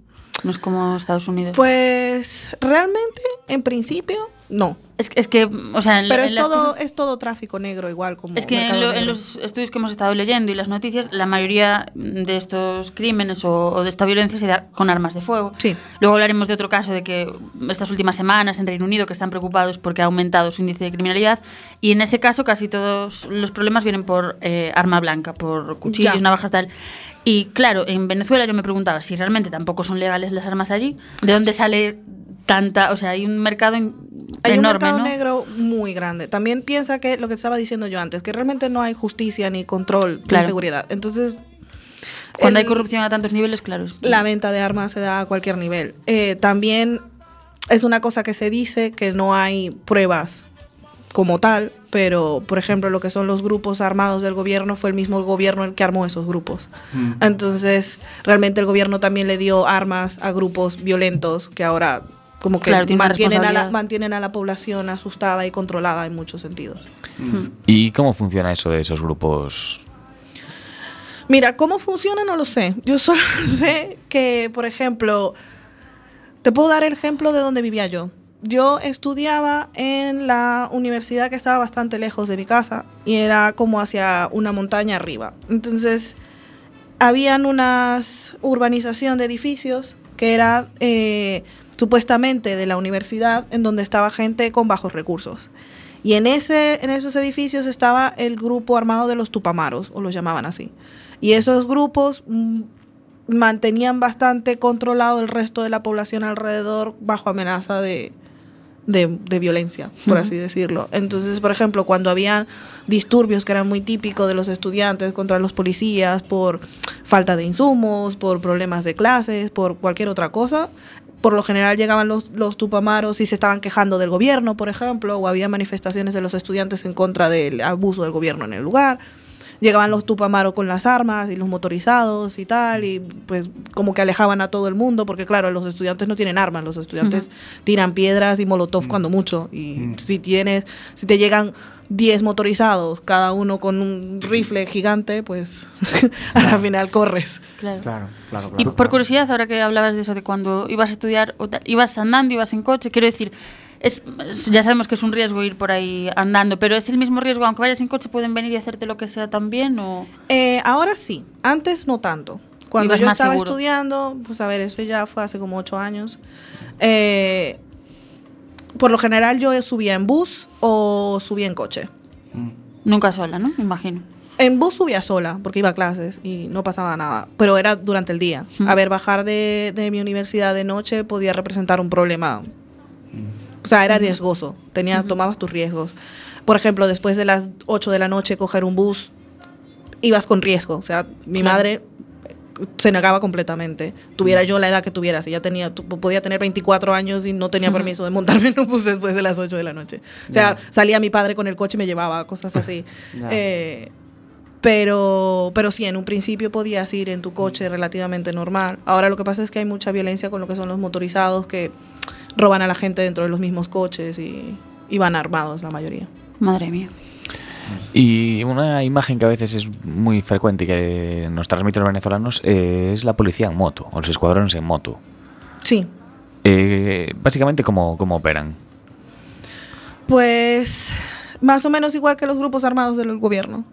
No es como Estados Unidos. Pues realmente, en principio, no. es, es que, o sea, en, Pero en es todo, cosas- es todo tráfico negro igual como Es que en, lo- en los estudios que hemos estado leyendo y las noticias, la mayoría de estos crímenes o, o de esta violencia se da con armas de fuego. Sí. Luego hablaremos de otro caso de que estas últimas semanas en Reino Unido que están preocupados porque ha aumentado su índice de criminalidad y en ese caso casi todos los problemas vienen por eh, arma blanca, por cuchillos, Ya. navajas, tal. Y claro, en Venezuela yo me preguntaba si realmente tampoco son legales las armas allí, ¿de dónde sale tanta, o sea, hay un mercado Hay un enorme, mercado ¿no? negro muy grande. También piensa que lo que estaba diciendo yo antes, que realmente no hay justicia ni control Claro. de seguridad. Entonces, Cuando hay corrupción a tantos niveles, claro. la venta de armas se da a cualquier nivel. Eh, también es una cosa que se dice que no hay pruebas como tal, pero por ejemplo lo que son los grupos armados del gobierno fue el mismo gobierno el que armó esos grupos. Entonces realmente el gobierno también le dio armas a grupos violentos que ahora como que Claro, mantienen, a la, mantienen a la población asustada y controlada en muchos sentidos. ¿Y cómo funciona eso de esos grupos? Mira, ¿cómo funciona? No lo sé. Yo solo <laughs> sé que, por ejemplo, te puedo dar el ejemplo de donde vivía yo. Yo estudiaba en la universidad que estaba bastante lejos de mi casa y era como hacia una montaña arriba. Entonces, habían unas urbanización de edificios que era eh, supuestamente de la universidad en donde estaba gente con bajos recursos. Y en, ese, en esos edificios estaba el grupo armado de los Tupamaros, o los llamaban así. Y esos grupos mm, mantenían bastante controlado el resto de la población alrededor bajo amenaza de, de, de violencia, por así decirlo. Entonces, por ejemplo, cuando habían disturbios que eran muy típicos de los estudiantes contra los policías por falta de insumos, por problemas de clases, por cualquier otra cosa, por lo general llegaban los, los tupamaros y se estaban quejando del gobierno, por ejemplo, o había manifestaciones de los estudiantes en contra del abuso del gobierno en el lugar. Llegaban los tupamaros con las armas y los motorizados y tal, y pues como que alejaban a todo el mundo, porque claro, los estudiantes no tienen armas, los estudiantes tiran piedras y molotov cuando mucho, y si tienes, si te llegan 10 motorizados, cada uno con un rifle gigante, pues <laughs> a la final corres. Claro. Claro, claro, Y claro. por curiosidad, ahora que hablabas de eso, de cuando ibas a estudiar, ibas andando, ibas en coche, quiero decir, es, ya sabemos que es un riesgo ir por ahí andando, pero es el mismo riesgo, aunque vayas en coche, pueden venir y hacerte lo que sea también, o... Eh, ahora sí, antes no tanto. Cuando Ibas yo estaba seguro. estudiando, pues a ver, eso ya fue hace como ocho años. eh, por lo general yo subía en bus o subía en coche. Nunca sola, ¿no? Me imagino. En bus subía sola, porque iba a clases y no pasaba nada, pero era durante el día. A ver, bajar de, de mi universidad de noche podía representar un problema. O sea, era riesgoso, tenía, tomabas tus riesgos. Por ejemplo, después de las 8 de la noche coger un bus, ibas con riesgo. O sea, mi Claro. madre se negaba completamente. Tuviera yo la edad que tuviera, si ya tenía, podía tener 24 años y no tenía permiso de montarme en un bus después de las 8 de la noche. O sea, salía mi padre con el coche y me llevaba, cosas así. <laughs> Eh, pero, pero sí, en un principio podías ir en tu coche relativamente normal. Ahora lo que pasa es que hay mucha violencia con lo que son los motorizados que roban a la gente dentro de los mismos coches y, y van armados la mayoría. Madre mía. Y una imagen que a veces es muy frecuente y que nos transmiten los venezolanos eh, es la policía en moto, o los escuadrones en moto. Sí, Eh, básicamente, ¿cómo, cómo operan? pues más o menos igual que los grupos armados del gobierno.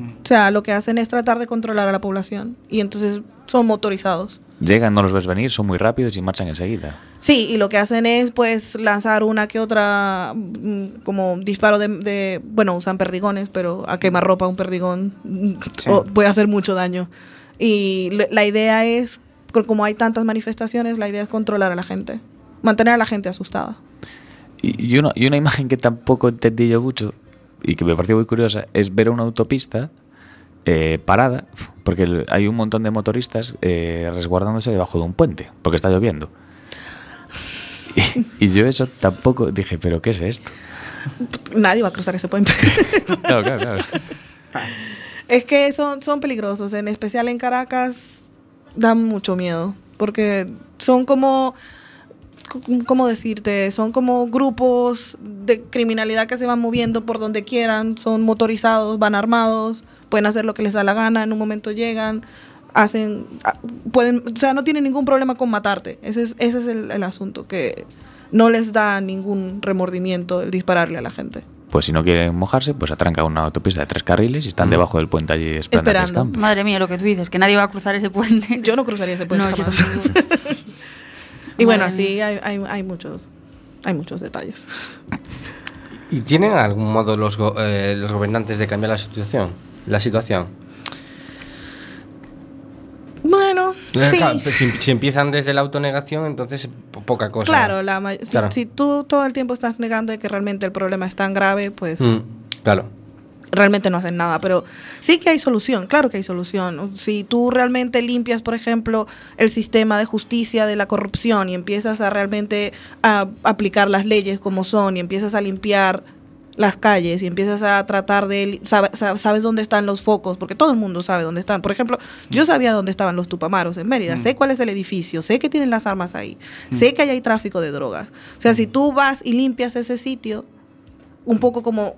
O sea, lo que hacen es tratar de controlar a la población y entonces son motorizados. Llegan, no los ves venir, son muy rápidos y marchan enseguida. Sí, y lo que hacen es pues lanzar una que otra mm, como disparo de, de- bueno, usan perdigones, pero a quemarropa un perdigón mm, Sí. o- puede hacer mucho daño. Y la idea es, co- como hay tantas manifestaciones, la idea es controlar a la gente, mantener a la gente asustada. Y, una, y una imagen que tampoco entendí yo mucho y que me pareció muy curiosa es ver una autopista eh, parada, porque hay un montón de motoristas eh, resguardándose debajo de un puente, porque está lloviendo. Y, <laughs> y yo eso tampoco dije, ¿pero qué es esto? Nadie va a cruzar ese puente. <laughs> Claro, claro, claro. es que son, son peligrosos, en especial en Caracas dan mucho miedo, porque son como, ¿cómo decirte? Son como grupos de criminalidad que se van moviendo por donde quieran, son motorizados, van armados, pueden hacer lo que les da la gana, en un momento llegan, hacen, ah, pueden, o sea, no tienen ningún problema con matarte, ese es, ese es el, el asunto, que no les da ningún remordimiento el dispararle a la gente. Pues si no quieren mojarse, pues atranca una autopista de tres carriles y están debajo del puente allí esperando. que Esperando. Madre mía, lo que tú dices, que nadie va a cruzar ese puente. Yo no cruzaría ese puente No, jamás. <laughs> Y bueno, así hay, hay, hay muchos hay muchos detalles. ¿Y tienen algún modo los, go- eh, los gobernantes de cambiar la situación? La situación. Bueno, sí. Claro, pues si, si empiezan desde la autonegación, entonces po- poca cosa. Claro, la si, Claro. si tú todo el tiempo estás negando de que realmente el problema es tan grave, pues Mm, claro. realmente no hacen nada. Pero sí que hay solución, claro que hay solución. Si tú realmente limpias, por ejemplo, el sistema de justicia de la corrupción y empiezas a realmente a aplicar las leyes como son y empiezas a limpiar las calles y empiezas a tratar de sabe- sa- sabes dónde están los focos porque todo el mundo sabe dónde están. Por ejemplo yo sabía dónde estaban los tupamaros en Mérida. Sé cuál es el edificio sé que tienen las armas ahí sé que ahí hay tráfico de drogas. O sea si tú vas y limpias ese sitio un poco como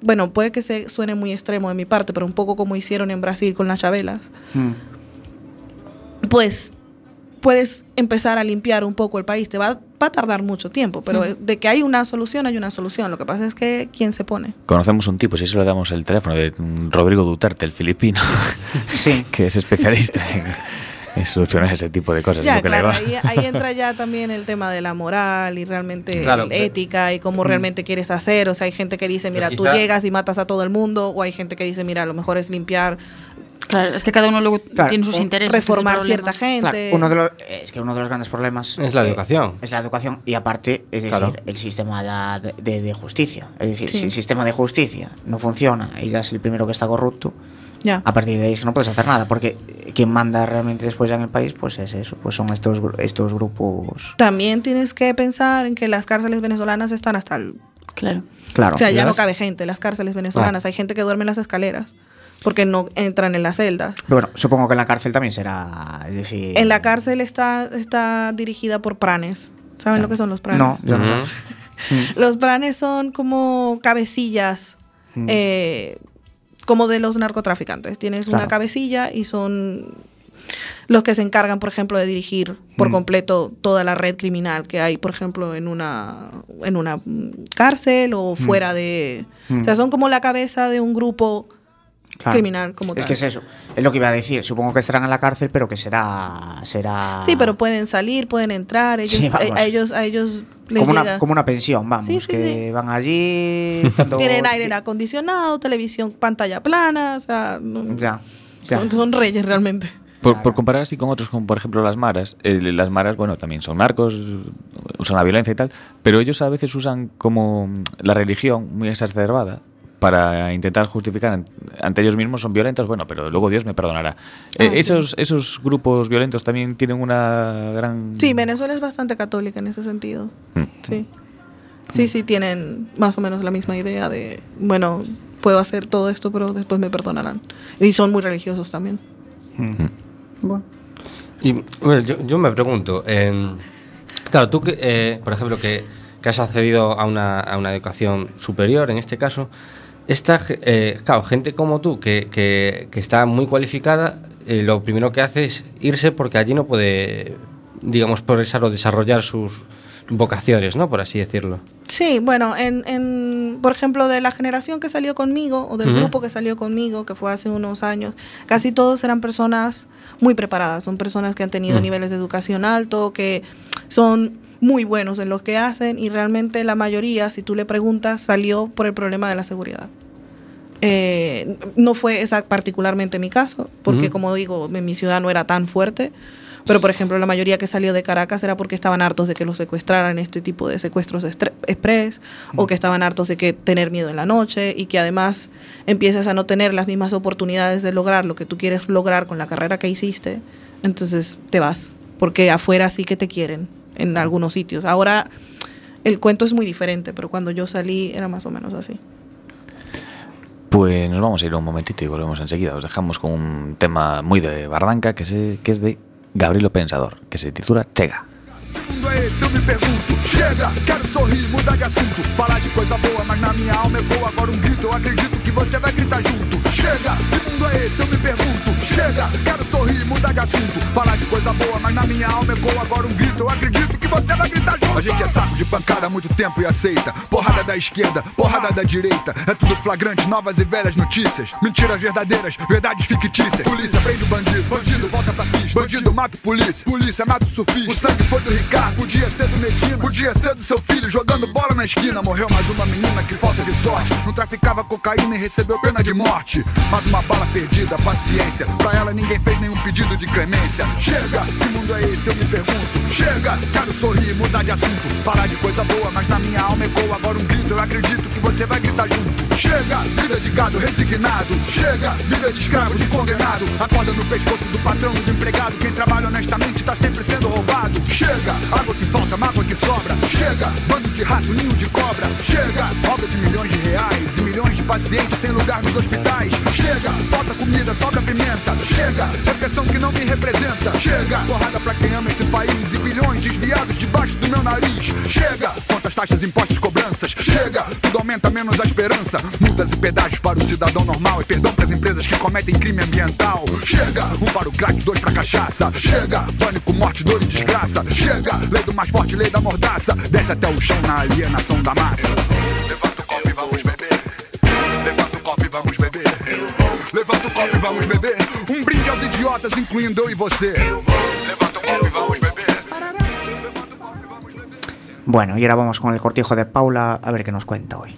bueno puede que se suene muy extremo de mi parte pero un poco como hicieron en Brasil con las chabelas Mm. pues puedes empezar a limpiar un poco el país. Te va, va a tardar mucho tiempo, pero de que hay una solución, hay una solución. Lo que pasa es que quién se pone. Conocemos un tipo, si eso le damos el teléfono, de mm, Rodrigo Duterte, el filipino, Sí. <laughs> que es especialista en, en solucionar ese tipo de cosas. Ya, lo que le claro, va. ahí, ahí entra ya también el tema de la moral y realmente Claro, el pero- ética y cómo realmente quieres hacer. O sea, hay gente que dice, mira, tú llegas y matas a todo el mundo, o hay gente que dice, mira, lo mejor es limpiar, Claro, es que cada uno luego Claro, tiene sus intereses. reformar cierta gente. Claro, uno de los, es que uno de los grandes problemas Es la eh, educación. es la educación y aparte, es decir, Claro. el sistema la- de, de- de justicia. Es decir, Sí. si el sistema de justicia no funciona y ya es el primero que está corrupto, Ya. a partir de ahí es que no puedes hacer nada, porque eh, quien manda realmente después en el país, pues es eso, pues son estos, estos grupos. También tienes que pensar en que las cárceles venezolanas están hasta el... Claro. Claro. o sea, ya no cabe gente, las cárceles venezolanas. Hay gente que duerme en las escaleras porque no entran en las celdas. Pero bueno, supongo que en la cárcel también será, es decir... En la cárcel está, está dirigida por pranes. ¿Saben lo que son los pranes? No, yo no sé. Ujú. <laughs> Los pranes son como cabecillas, Mm. eh, como de los narcotraficantes. Tienes una cabecilla y son los que se encargan, por ejemplo, de dirigir por Mm. completo toda la red criminal que hay, por ejemplo, en una, en una mm, cárcel o fuera de... Mm. O sea, son como la cabeza de un grupo Claro. criminal como Es tal. que es eso, es lo que iba a decir. Supongo que estarán en la cárcel, pero que será. será Sí, pero pueden salir, pueden entrar, ellos, Sí, vamos. a, a ellos, a ellos les como llega... una, como una pensión, vamos. Sí, sí, que sí. van allí. <laughs> tanto- Tienen aire acondicionado, televisión, pantalla plana, o sea, no- Ya. ya. son, son reyes realmente. Por, por comparar así con otros, como por ejemplo las maras, eh, las maras, bueno, también son narcos, usan la violencia y tal, pero ellos a veces usan como la religión muy exacerbada para intentar justificar an- ante ellos mismos son violentos, bueno, pero luego Dios me perdonará. Eh, Ah, sí. esos, esos grupos violentos también tienen una gran... Sí, Venezuela es bastante católica en ese sentido. Mm. Sí. Sí, sí, tienen más o menos la misma idea de, bueno, puedo hacer todo esto, pero después me perdonarán. Y son muy religiosos también. Bueno. Y bueno, yo, yo me pregunto, eh, claro, tú, que, eh, por ejemplo, que, que has accedido a una, a una educación superior, en este caso, esta, eh, claro, gente como tú, que, que- que está muy cualificada, eh, lo primero que hace es irse porque allí no puede, digamos, progresar o desarrollar sus vocaciones, ¿no? Por así decirlo. Sí, bueno, en, en, por ejemplo, de la generación que salió conmigo, o del grupo que salió conmigo, que fue hace unos años, casi todos eran personas muy preparadas, son personas que han tenido Mm. niveles de educación alto, que son muy buenos en lo que hacen y realmente la mayoría, si tú le preguntas, salió por el problema de la seguridad. Eh, no fue esa particularmente mi caso, porque como digo, en mi ciudad no era tan fuerte, pero por ejemplo la mayoría que salió de Caracas era porque estaban hartos de que los secuestraran este tipo de secuestros express, o que estaban hartos de que tener miedo en la noche y que además empiezas a no tener las mismas oportunidades de lograr lo que tú quieres lograr con la carrera que hiciste, entonces te vas, porque afuera sí que te quieren en algunos sitios. Ahora el cuento es muy diferente, pero cuando yo salí era más o menos así. Pues nos vamos a ir un momentito y volvemos enseguida. Os dejamos con un tema muy de Barranca, que, se, que es de Gabrielo Pensador, que se titula Chega. mundo é esse? Eu me pergunto. Chega, quero sorrir, mudar de assunto. Falar de coisa boa, mas na minha alma ecoa agora um grito. Eu acredito que você vai gritar junto. Chega, que mundo é esse? Eu me pergunto. Chega, quero sorrir, mudar de assunto. Falar de coisa boa, mas na minha alma ecoa agora um grito. Eu acredito que você vai gritar junto. A gente é saco de pancada há muito tempo e aceita. Porrada da esquerda, porrada da direita. É tudo flagrante, novas e velhas notícias. Mentiras verdadeiras, verdades fictícias. Polícia prende o bandido, bandido volta pra pista. Bandido mata polícia, polícia mata o surfista. O sangue foi do Ricardo, podia ser do Medina, podia ser do seu filho jogando bola na esquina. Morreu mais uma menina que falta de sorte. Não traficava cocaína e recebeu pena de morte. Mais uma bala perdida, paciência. Pra ela ninguém fez nenhum pedido de clemência. Chega, que mundo é esse? Eu me pergunto. Chega, quero sorrir, mudar de assunto. Falar de coisa boa, mas na minha alma ecoa agora um grito. Eu acredito que você vai gritar junto. Chega, vida de gado resignado. Chega, vida de escravo, de condenado. Acorda no pescoço do patrão do empregado. Quem trabalha honestamente tá sempre sendo roubado. Chega, água que falta, mágoa que sobra. Chega, bando de rato, ninho de cobra. Chega, obra de milhões de reais e milhões de pacientes sem lugar nos hospitais. Chega, falta comida, sobra pimenta. Chega, repressão que não me representa. Chega, porrada pra quem ama esse país e bilhões desviados debaixo do meu nariz. Chega, quantas taxas, impostos, cobranças. Chega, tudo aumenta menos a esperança. Multas e pedágios para o cidadão normal e perdão para as empresas que cometem crime ambiental. Chega, um para o crack, dois pra cachaça. Chega, pânico, morte, dor e desgraça. Chega, lei do mais forte, lei da mordaça. Desce até o chão na alienação da massa. Levanta o copo e vamos beber. E vamos beber. Levanta o copo e vamos beber. Um brinde aos idiotas, incluindo eu e você. Levanta o copo e vamos beber. Bueno, y ahora vamos con el cortijo de Paula a ver qué nos cuenta hoy.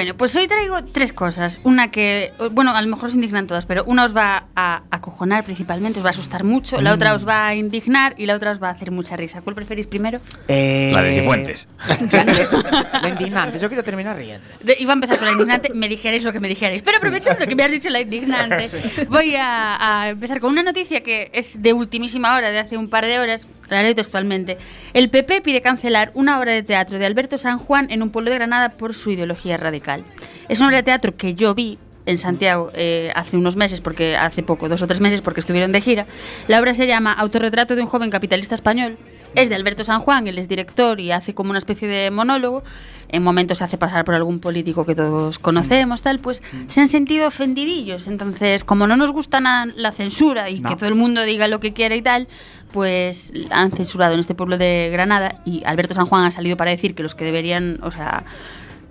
Bueno, pues hoy traigo tres cosas. Una que, bueno, a lo mejor os indignan todas, pero una os va a acojonar principalmente, os va a asustar mucho, la otra os va a indignar y la otra os va a hacer mucha risa. ¿Cuál preferís primero? Eh, La de Cifuentes. La <laughs> indignante, yo quiero terminar riendo. De- iba a empezar con la indignante, me dijerais lo que me dijerais. Pero aprovechando que me has dicho la indignante, <laughs> voy a, a empezar con una noticia que es de ultimísima hora, de hace un par de horas. La leo textualmente. El PP pide cancelar una obra de teatro de Alberto San Juan en un pueblo de Granada por su ideología radical. Es una obra de teatro que yo vi en Santiago eh, hace unos meses, porque hace poco, dos o tres meses, porque estuvieron de gira. La obra se llama Autorretrato de un joven capitalista español. Es de Alberto San Juan, él es director y hace como una especie de monólogo. En momentos se hace pasar por algún político que todos conocemos, tal, pues se han sentido ofendidillos. Entonces, como no nos gusta la censura y No. que todo el mundo diga lo que quiera y tal, pues han censurado en este pueblo de Granada y Alberto San Juan ha salido para decir que los que deberían, o sea,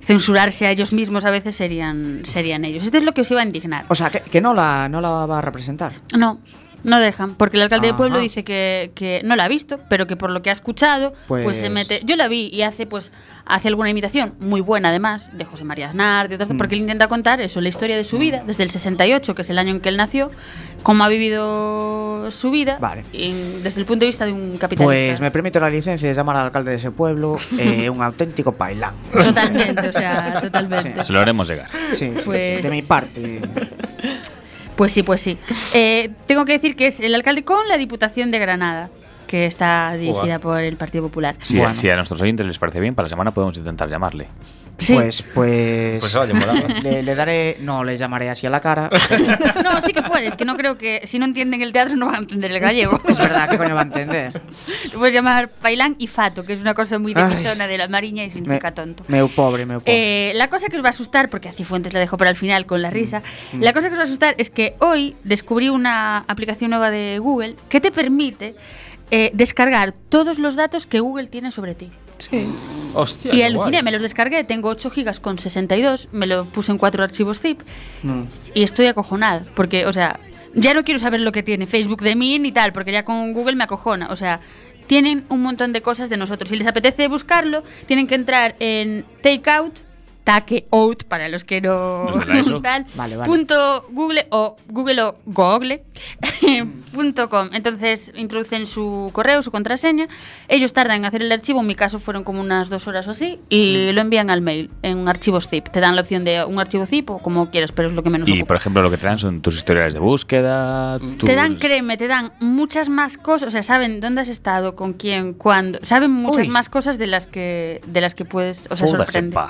censurarse a ellos mismos a veces serían, serían ellos. Esto es lo que os iba a indignar. O sea, que, que no, la, no la va a representar. No, no dejan, porque el alcalde de pueblo Ajá. dice que, que no la ha visto, pero que por lo que ha escuchado, pues, Pues- se mete. Yo la vi y hace pues hace alguna imitación muy buena además de José María Aznar, de otras, Mm. porque él intenta contar eso, la historia de su vida desde el 68, que es el año en que él nació, cómo ha vivido su vida Vale. desde el punto de vista de un capitalista. Pues me permito la licencia de llamar al alcalde de ese pueblo eh, <laughs> un auténtico pailán. Totalmente, o sea, totalmente. Se lo haremos llegar. Sí, sí, Pues- sí, de mi parte. Pues sí, pues sí. Eh, tengo que decir que es el alcalde con la Diputación de Granada, que está dirigida por el Partido Popular. Bueno. si a nuestros oyentes les parece bien, para la semana podemos intentar llamarle. Sí. Pues, pues. Pues oye, le, le daré. No le llamaré así a la cara. <laughs> No, sí que puedes, que no creo que si no entienden el teatro no van a entender el gallego. es verdad, ¿qué coño va a entender? Te puedes llamar Pailán y Fato, que es una cosa muy de mi zona de la Mariña y Me, significa tonto. meu pobre, meu pobre. Eh, la cosa que os va a asustar, porque a Cifuentes la dejo para el final con la risa, Mm. la cosa que os va a asustar es que hoy descubrí una aplicación nueva de Google que te permite eh, descargar todos los datos que Google tiene sobre ti. Sí. Hostia. Y aluciné, me los descargué, tengo 8 gigas con 62, me lo puse en cuatro archivos zip Mm. y estoy acojonada, porque, o sea, ya no quiero saber lo que tiene Facebook de mí ni tal, porque ya con Google me acojona, o sea, tienen un montón de cosas de nosotros. Si les apetece buscarlo, tienen que entrar en Takeout, Takeout, para los que no Los <laughs> tal, Vale, vale. punto Google o Google o Google <laughs> punto com. Entonces introducen su correo, su contraseña. Ellos tardan en hacer el archivo. En mi caso fueron como unas dos horas o así y lo envían al mail en archivos zip. Te dan la opción de un archivo zip o como quieras, pero es lo que menos Y, ocupa. por ejemplo, lo que te dan son tus historiales de búsqueda. Te dan, créeme, te dan muchas más cosas, o sea, saben dónde has estado, con quién, cuándo, saben muchas Uy. más cosas de las que de las que puedes, o sea, Jódase, sorprende. pa.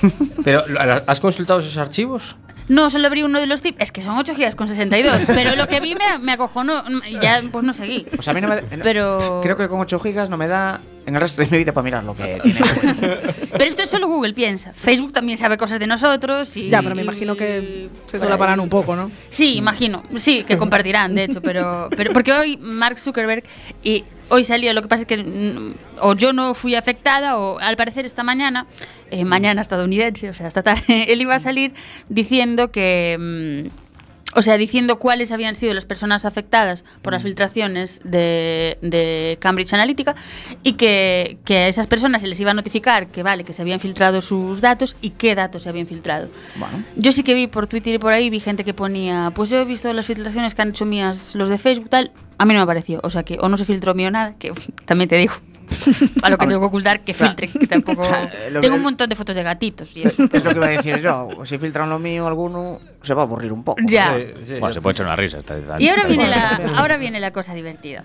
<laughs> Pero, ¿has consultado esos archivos? No, solo abrí uno de los tips, es que son 8 gigas con 62, pero lo que vi me, me acojonó y ya pues no seguí. Pues a mí no me. Pero Creo que con 8 gigas no me da en el resto de mi vida para mirar lo que <laughs> tiene. Pero esto es solo Google, piensa. Facebook también sabe cosas de nosotros y Ya, pero me imagino que se solaparán un poco, ¿no? Sí, imagino. Sí, que <laughs> compartirán, de hecho, pero, pero porque hoy Mark Zuckerberg y hoy salió, lo que pasa es que mm, o yo no fui afectada o al parecer esta mañana, eh, mañana estadounidense, o sea, esta tarde, <laughs> él iba a salir diciendo que... mm, o sea, diciendo cuáles habían sido las personas afectadas por las filtraciones de, de Cambridge Analytica y que, que a esas personas se les iba a notificar que vale, que se habían filtrado sus datos y qué datos se habían filtrado. bueno. Yo sí que vi por Twitter y por ahí, vi gente que ponía, pues yo he visto las filtraciones que han hecho mías los de Facebook, tal. A mí no me pareció, o sea que o no se filtró mío nada, que <laughs> también te digo, <laughs> A lo que tengo que ocultar, que Claro. filtre, que tampoco... <laughs> Eh, Tengo que- un montón de fotos de gatitos y eso. <laughs> Es lo que iba a decir yo. Si filtran lo mío alguno, se va a aburrir un poco. Ya. Sí, sí, Bueno, se puede echar una risa. está- está- Y ahora está viene, la, ahora viene la cosa divertida.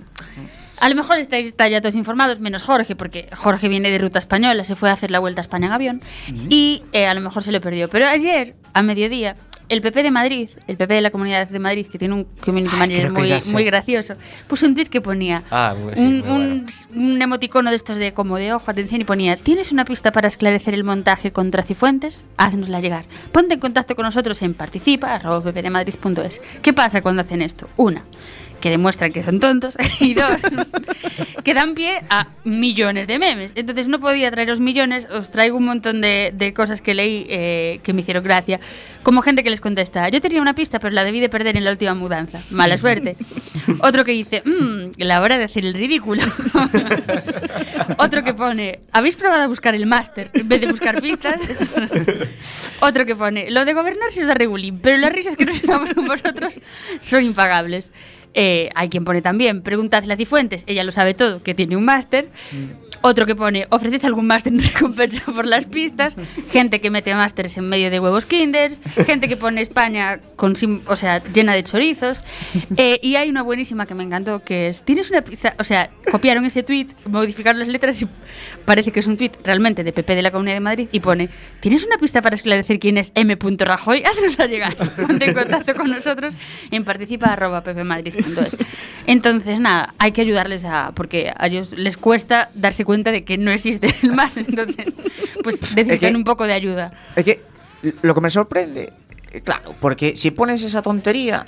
A lo mejor estáis está ya todos informados, menos Jorge, porque Jorge viene de ruta española, se fue a hacer la vuelta a España en avión y eh, a lo mejor se lo perdió. Pero ayer, a mediodía, el PP de Madrid, el PP de la Comunidad de Madrid, que tiene un community manager muy, muy gracioso, puso un tweet que ponía Ah, sí, un, bueno. un- un emoticono de estos de como de ojo, atención, y ponía, ¿tienes una pista para esclarecer el montaje contra Cifuentes? Haznosla llegar. Ponte en contacto con nosotros en participa.ppdemadrid.es. ¿Qué pasa cuando hacen esto? Una, que demuestran que son tontos <laughs> y dos, que dan pie a millones de memes. Entonces no podía traeros millones, os traigo un montón de, de cosas que leí eh, que me hicieron gracia. Como gente que les contesta, yo tenía una pista pero la debí de perder en la última mudanza. Mala suerte. <laughs> Otro que dice, mmm, la hora de hacer el ridículo. <laughs> Otro que pone, ¿habéis probado a buscar el máster en vez de buscar pistas? Otro que pone, lo de gobernar se os da regulín, pero las risas que nos llevamos con vosotros son impagables. Eh, hay quien pone también, preguntadle a Cifuentes, ella lo sabe todo, que tiene un máster. Otro que pone, ofreced algún máster en <laughs> recompensa por las pistas. Gente que mete másteres en medio de huevos kinders. Gente que pone España con sim- o sea, llena de chorizos. Eh, y hay una buenísima que me encantó, que es, tienes una pista, o sea, copiaron ese tweet, modificaron las letras y parece que es un tweet realmente de PP de la Comunidad de Madrid y pone, ¿tienes una pista para esclarecer quién es M. Rajoy? <laughs> Haznosla llegar. Ponte en contacto con nosotros en participa.ppmadrid.es. Entonces, nada, hay que ayudarles a, porque a ellos les cuesta darse cuenta de que no existe el más, entonces, pues necesitan que- un poco de ayuda. Es que lo que me sorprende, eh, claro, porque si pones esa tontería,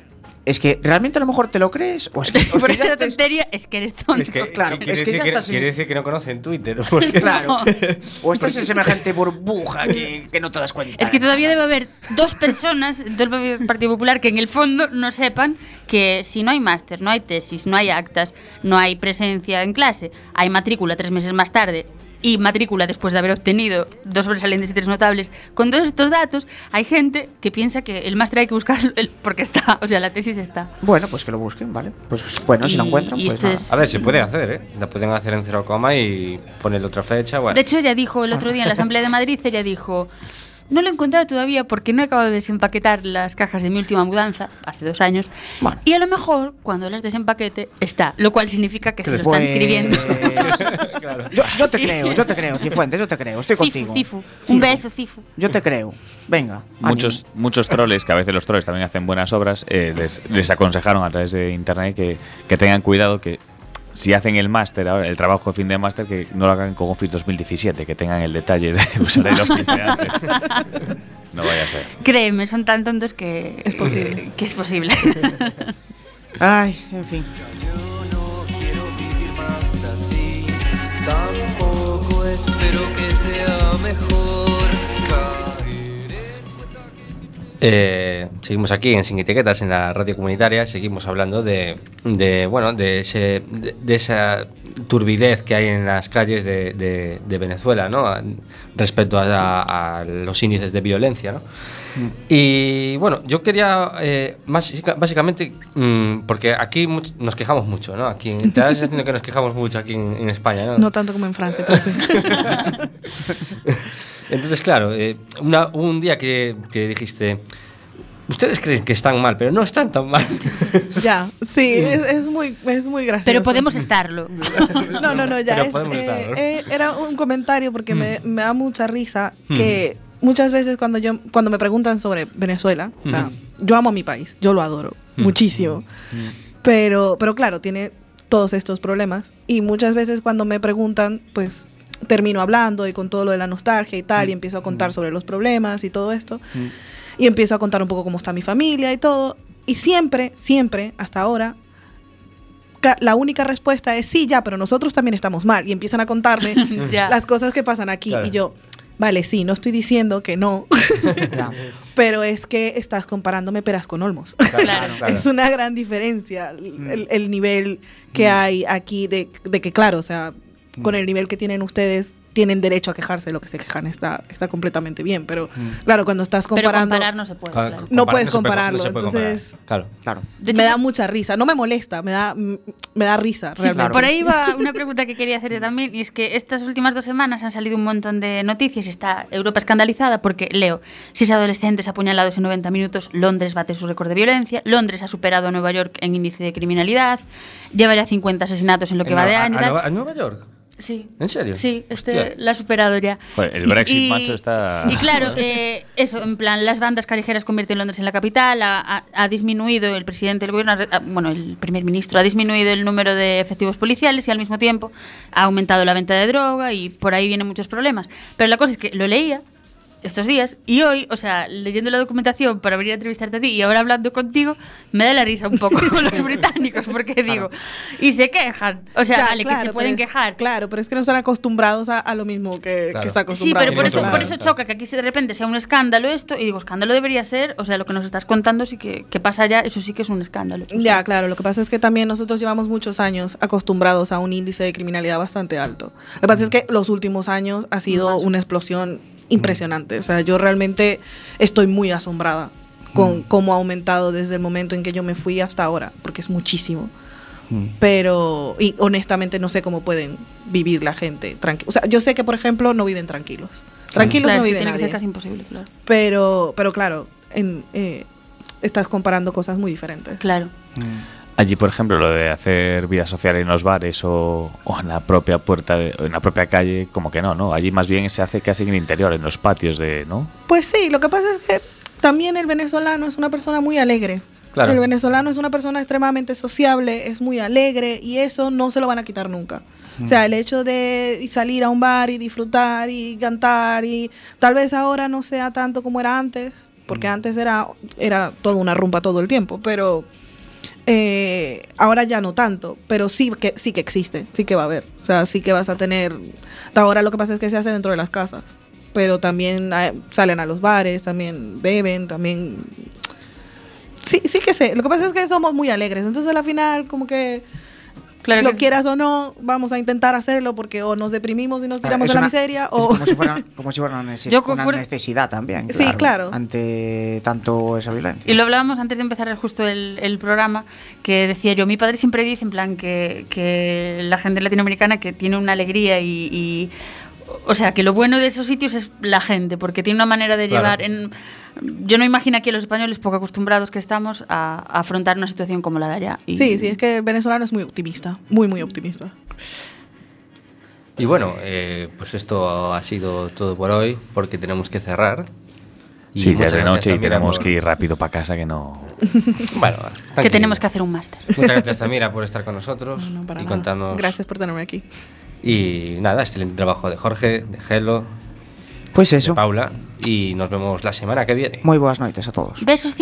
es que realmente a lo mejor te lo crees o es que, o es <laughs> Por que ya esa te- tontería es que eres tonto. Es que, Claro, quiere es que decir ya que, estás en- quiere decir que no conocen Twitter. <laughs> porque- Claro. O estás en semejante burbuja que, que no te das cuenta. Es que todavía debe haber dos personas del Partido Popular que en el fondo no sepan que si no hay máster, no hay tesis, no hay actas, no hay presencia en clase, hay matrícula tres meses más tarde y matrícula después de haber obtenido dos sobresalientes y tres notables, con todos estos datos, hay gente que piensa que el máster hay que buscarlo <laughs> el- porque está, o sea, la tesis está. Bueno, pues que lo busquen, ¿vale? Pues bueno, si lo encuentran, pues esto nada. es- A ver, se puede hacer, ¿eh? La pueden hacer en cero coma y ponerle otra fecha. Bueno. De hecho, ella dijo el otro día en la Asamblea de Madrid, ella dijo, no lo he encontrado todavía porque no he acabado de desempaquetar las cajas de mi última mudanza, hace dos años, Bueno. y a lo mejor cuando las desempaquete está, lo cual significa que se lo están Pues- escribiendo. <laughs> Yo, yo te creo, yo te creo, Cifuentes, yo te creo, estoy Cifu, contigo. Cifu. Un beso, Cifu. Yo te creo. Venga. Muchos, ánimo. muchos troles, que a veces los troles también hacen buenas obras, eh, les, les aconsejaron a través de internet que, que tengan cuidado que si hacen el máster, ahora el trabajo de fin de máster, que no lo hagan con Office 2017, que tengan el detalle de <laughs> usar el Office de antes. No vaya a ser. Créeme, son tan tontos que Es posible. que es posible. <laughs> Ay, en fin. Yo no quiero vivir más así. Tampoco espero que sea mejor. Eh, seguimos aquí en Sin Etiquetas, en la radio comunitaria. Seguimos hablando de, de, bueno, de, ese, de, de esa turbidez que hay en las calles de, de- de Venezuela, ¿no? A- Respecto a, a los índices de violencia, ¿no? Y bueno, yo quería, eh, más, básicamente, mm, porque aquí much- nos quejamos mucho, ¿no? Aquí, te da la sensación de que nos quejamos mucho aquí en, en España, ¿no? No tanto como en Francia, pero sí. <laughs> Entonces, claro, eh, una- un día que, que dijiste, ustedes creen que están mal, pero no están tan mal. <laughs> ya, sí, es, es muy, es muy gracioso. Pero podemos estarlo. <laughs> No, no, no, ya es, eh, eh, era un comentario porque me, me da mucha risa que muchas veces cuando yo cuando me preguntan sobre Venezuela, o sea, yo amo a mi país, yo lo adoro muchísimo. Pero pero claro, tiene todos estos problemas y muchas veces cuando me preguntan, pues termino hablando y con todo lo de la nostalgia y tal y empiezo a contar sobre los problemas y todo esto. Y empiezo a contar un poco cómo está mi familia y todo. Y siempre, siempre, hasta ahora, la única respuesta es sí, ya, pero nosotros también estamos mal. Y empiezan a contarme <laughs> las cosas que pasan aquí. Claro. Y yo, vale, sí, no estoy diciendo que no, <laughs> <laughs> pero es que estás comparándome peras con olmos. Claro. claro. Es una gran diferencia el, el- el nivel que hay aquí de, de que, claro, o sea, con el nivel que tienen ustedes, tienen derecho a quejarse de lo que se quejan, está, está completamente bien. Pero claro, cuando estás Pero comparando, comparar no se puede. Claro. no puedes compararlo, se puede entonces- comparar. Claro. Claro. De me hecho, da mucha risa. No me molesta, me da, mm, me da risa, Sí, realmente. por ahí va una pregunta que quería hacerte también, y es que estas últimas dos semanas han salido un montón de noticias y está Europa escandalizada porque, leo, seis adolescentes apuñalados en 90 minutos, Londres bate su récord de violencia, Londres ha superado a Nueva York en índice de criminalidad, lleva ya 50 asesinatos en lo que En va de año. a Nueva York? Sí. ¿En serio? Sí, este la ha superado ya. Joder, el Brexit, macho, está- Y claro, eh, eso, en plan, las bandas callejeras convierten Londres en la capital, ha, ha- ha disminuido el presidente del gobierno, ha- bueno, el primer ministro ha disminuido el número de efectivos policiales y al mismo tiempo ha aumentado la venta de droga y por ahí vienen muchos problemas. Pero la cosa es que lo leía estos días y hoy, o sea, leyendo la documentación para venir a entrevistarte a ti y ahora hablando contigo, me da la risa un poco <laughs> con los británicos porque digo, y se quejan. O sea, Ya, vale, que claro, se pero pueden es- quejar. Claro, pero es que no están acostumbrados a, a lo mismo que, Claro. que está Sí, acostumbrado. pero por eso, por eso claro. choca que aquí de repente sea un escándalo esto y digo, escándalo debería ser, o sea, lo que nos estás contando sí que, que pasa ya, eso sí que es un escándalo. Ya, sea, claro, lo que pasa es que también nosotros llevamos muchos años acostumbrados a un índice de criminalidad bastante alto. Lo que pasa es que los últimos años ha sido una explosión impresionante. O sea, yo realmente estoy muy asombrada con cómo ha aumentado desde el momento en que yo me fui hasta ahora, porque es muchísimo. Pero, y honestamente no sé cómo pueden vivir la gente tranquilo. O sea, yo sé que, por ejemplo, no viven tranquilos. Tranquilos claro, no es que tiene que nadie. ser casi imposible, claro. Pero, pero claro, en, eh, estás comparando cosas muy diferentes. Claro. Allí, por ejemplo, lo de hacer vida social en los bares o, o en la propia puerta, de- o en la propia calle, como que no, ¿no? Allí más bien se hace casi en el interior, en los patios de, ¿no? Pues sí, lo que pasa es que también el venezolano es una persona muy alegre. Claro. El venezolano es una persona extremadamente sociable, es muy alegre y eso no se lo van a quitar nunca. O sea, el hecho de salir a un bar y disfrutar y cantar y tal vez ahora no sea tanto como era antes, porque antes era, era toda una rumba todo el tiempo, pero eh, ahora ya no tanto, pero sí que, sí que existe, sí que va a haber. O sea, sí que vas a tener... Ahora lo que pasa es que se hace dentro de las casas, pero también salen a los bares, también beben, también... Sí, sí que sé. Lo que pasa es que somos muy alegres, entonces al final como que... Claro lo que quieras o no, vamos a intentar hacerlo porque o nos deprimimos y nos tiramos a la una- miseria o... como, si fuera, <laughs> como si fuera una, Yo necesidad también. Sí, claro. Ante tanto esa violencia. Y lo hablábamos antes de empezar justo el, el programa, que decía yo, mi padre siempre dice en plan que, que la gente latinoamericana que tiene una alegría y, y- o sea, que lo bueno de esos sitios es la gente, porque tiene una manera de Claro. llevar en... Yo no imagino aquí a los españoles poco acostumbrados que estamos a, a afrontar una situación como la de allá. Y- Sí, sí, es que el venezolano es muy optimista, muy, muy optimista. Y bueno, eh, pues esto ha sido todo por hoy, porque tenemos que cerrar. Y Sí, ya muchas es de gracias noche y tenemos por- que ir rápido para casa que no... <laughs> Bueno, Que tenemos que hacer un máster. Muchas gracias, Tamira, por estar con nosotros No, no, para y nada. contarnos. Gracias por tenerme aquí. Y nada, excelente trabajo de Jorge, de Gelo, Pues de eso. Paula. Y nos vemos la semana que viene. Muy buenas noches a todos. Besos.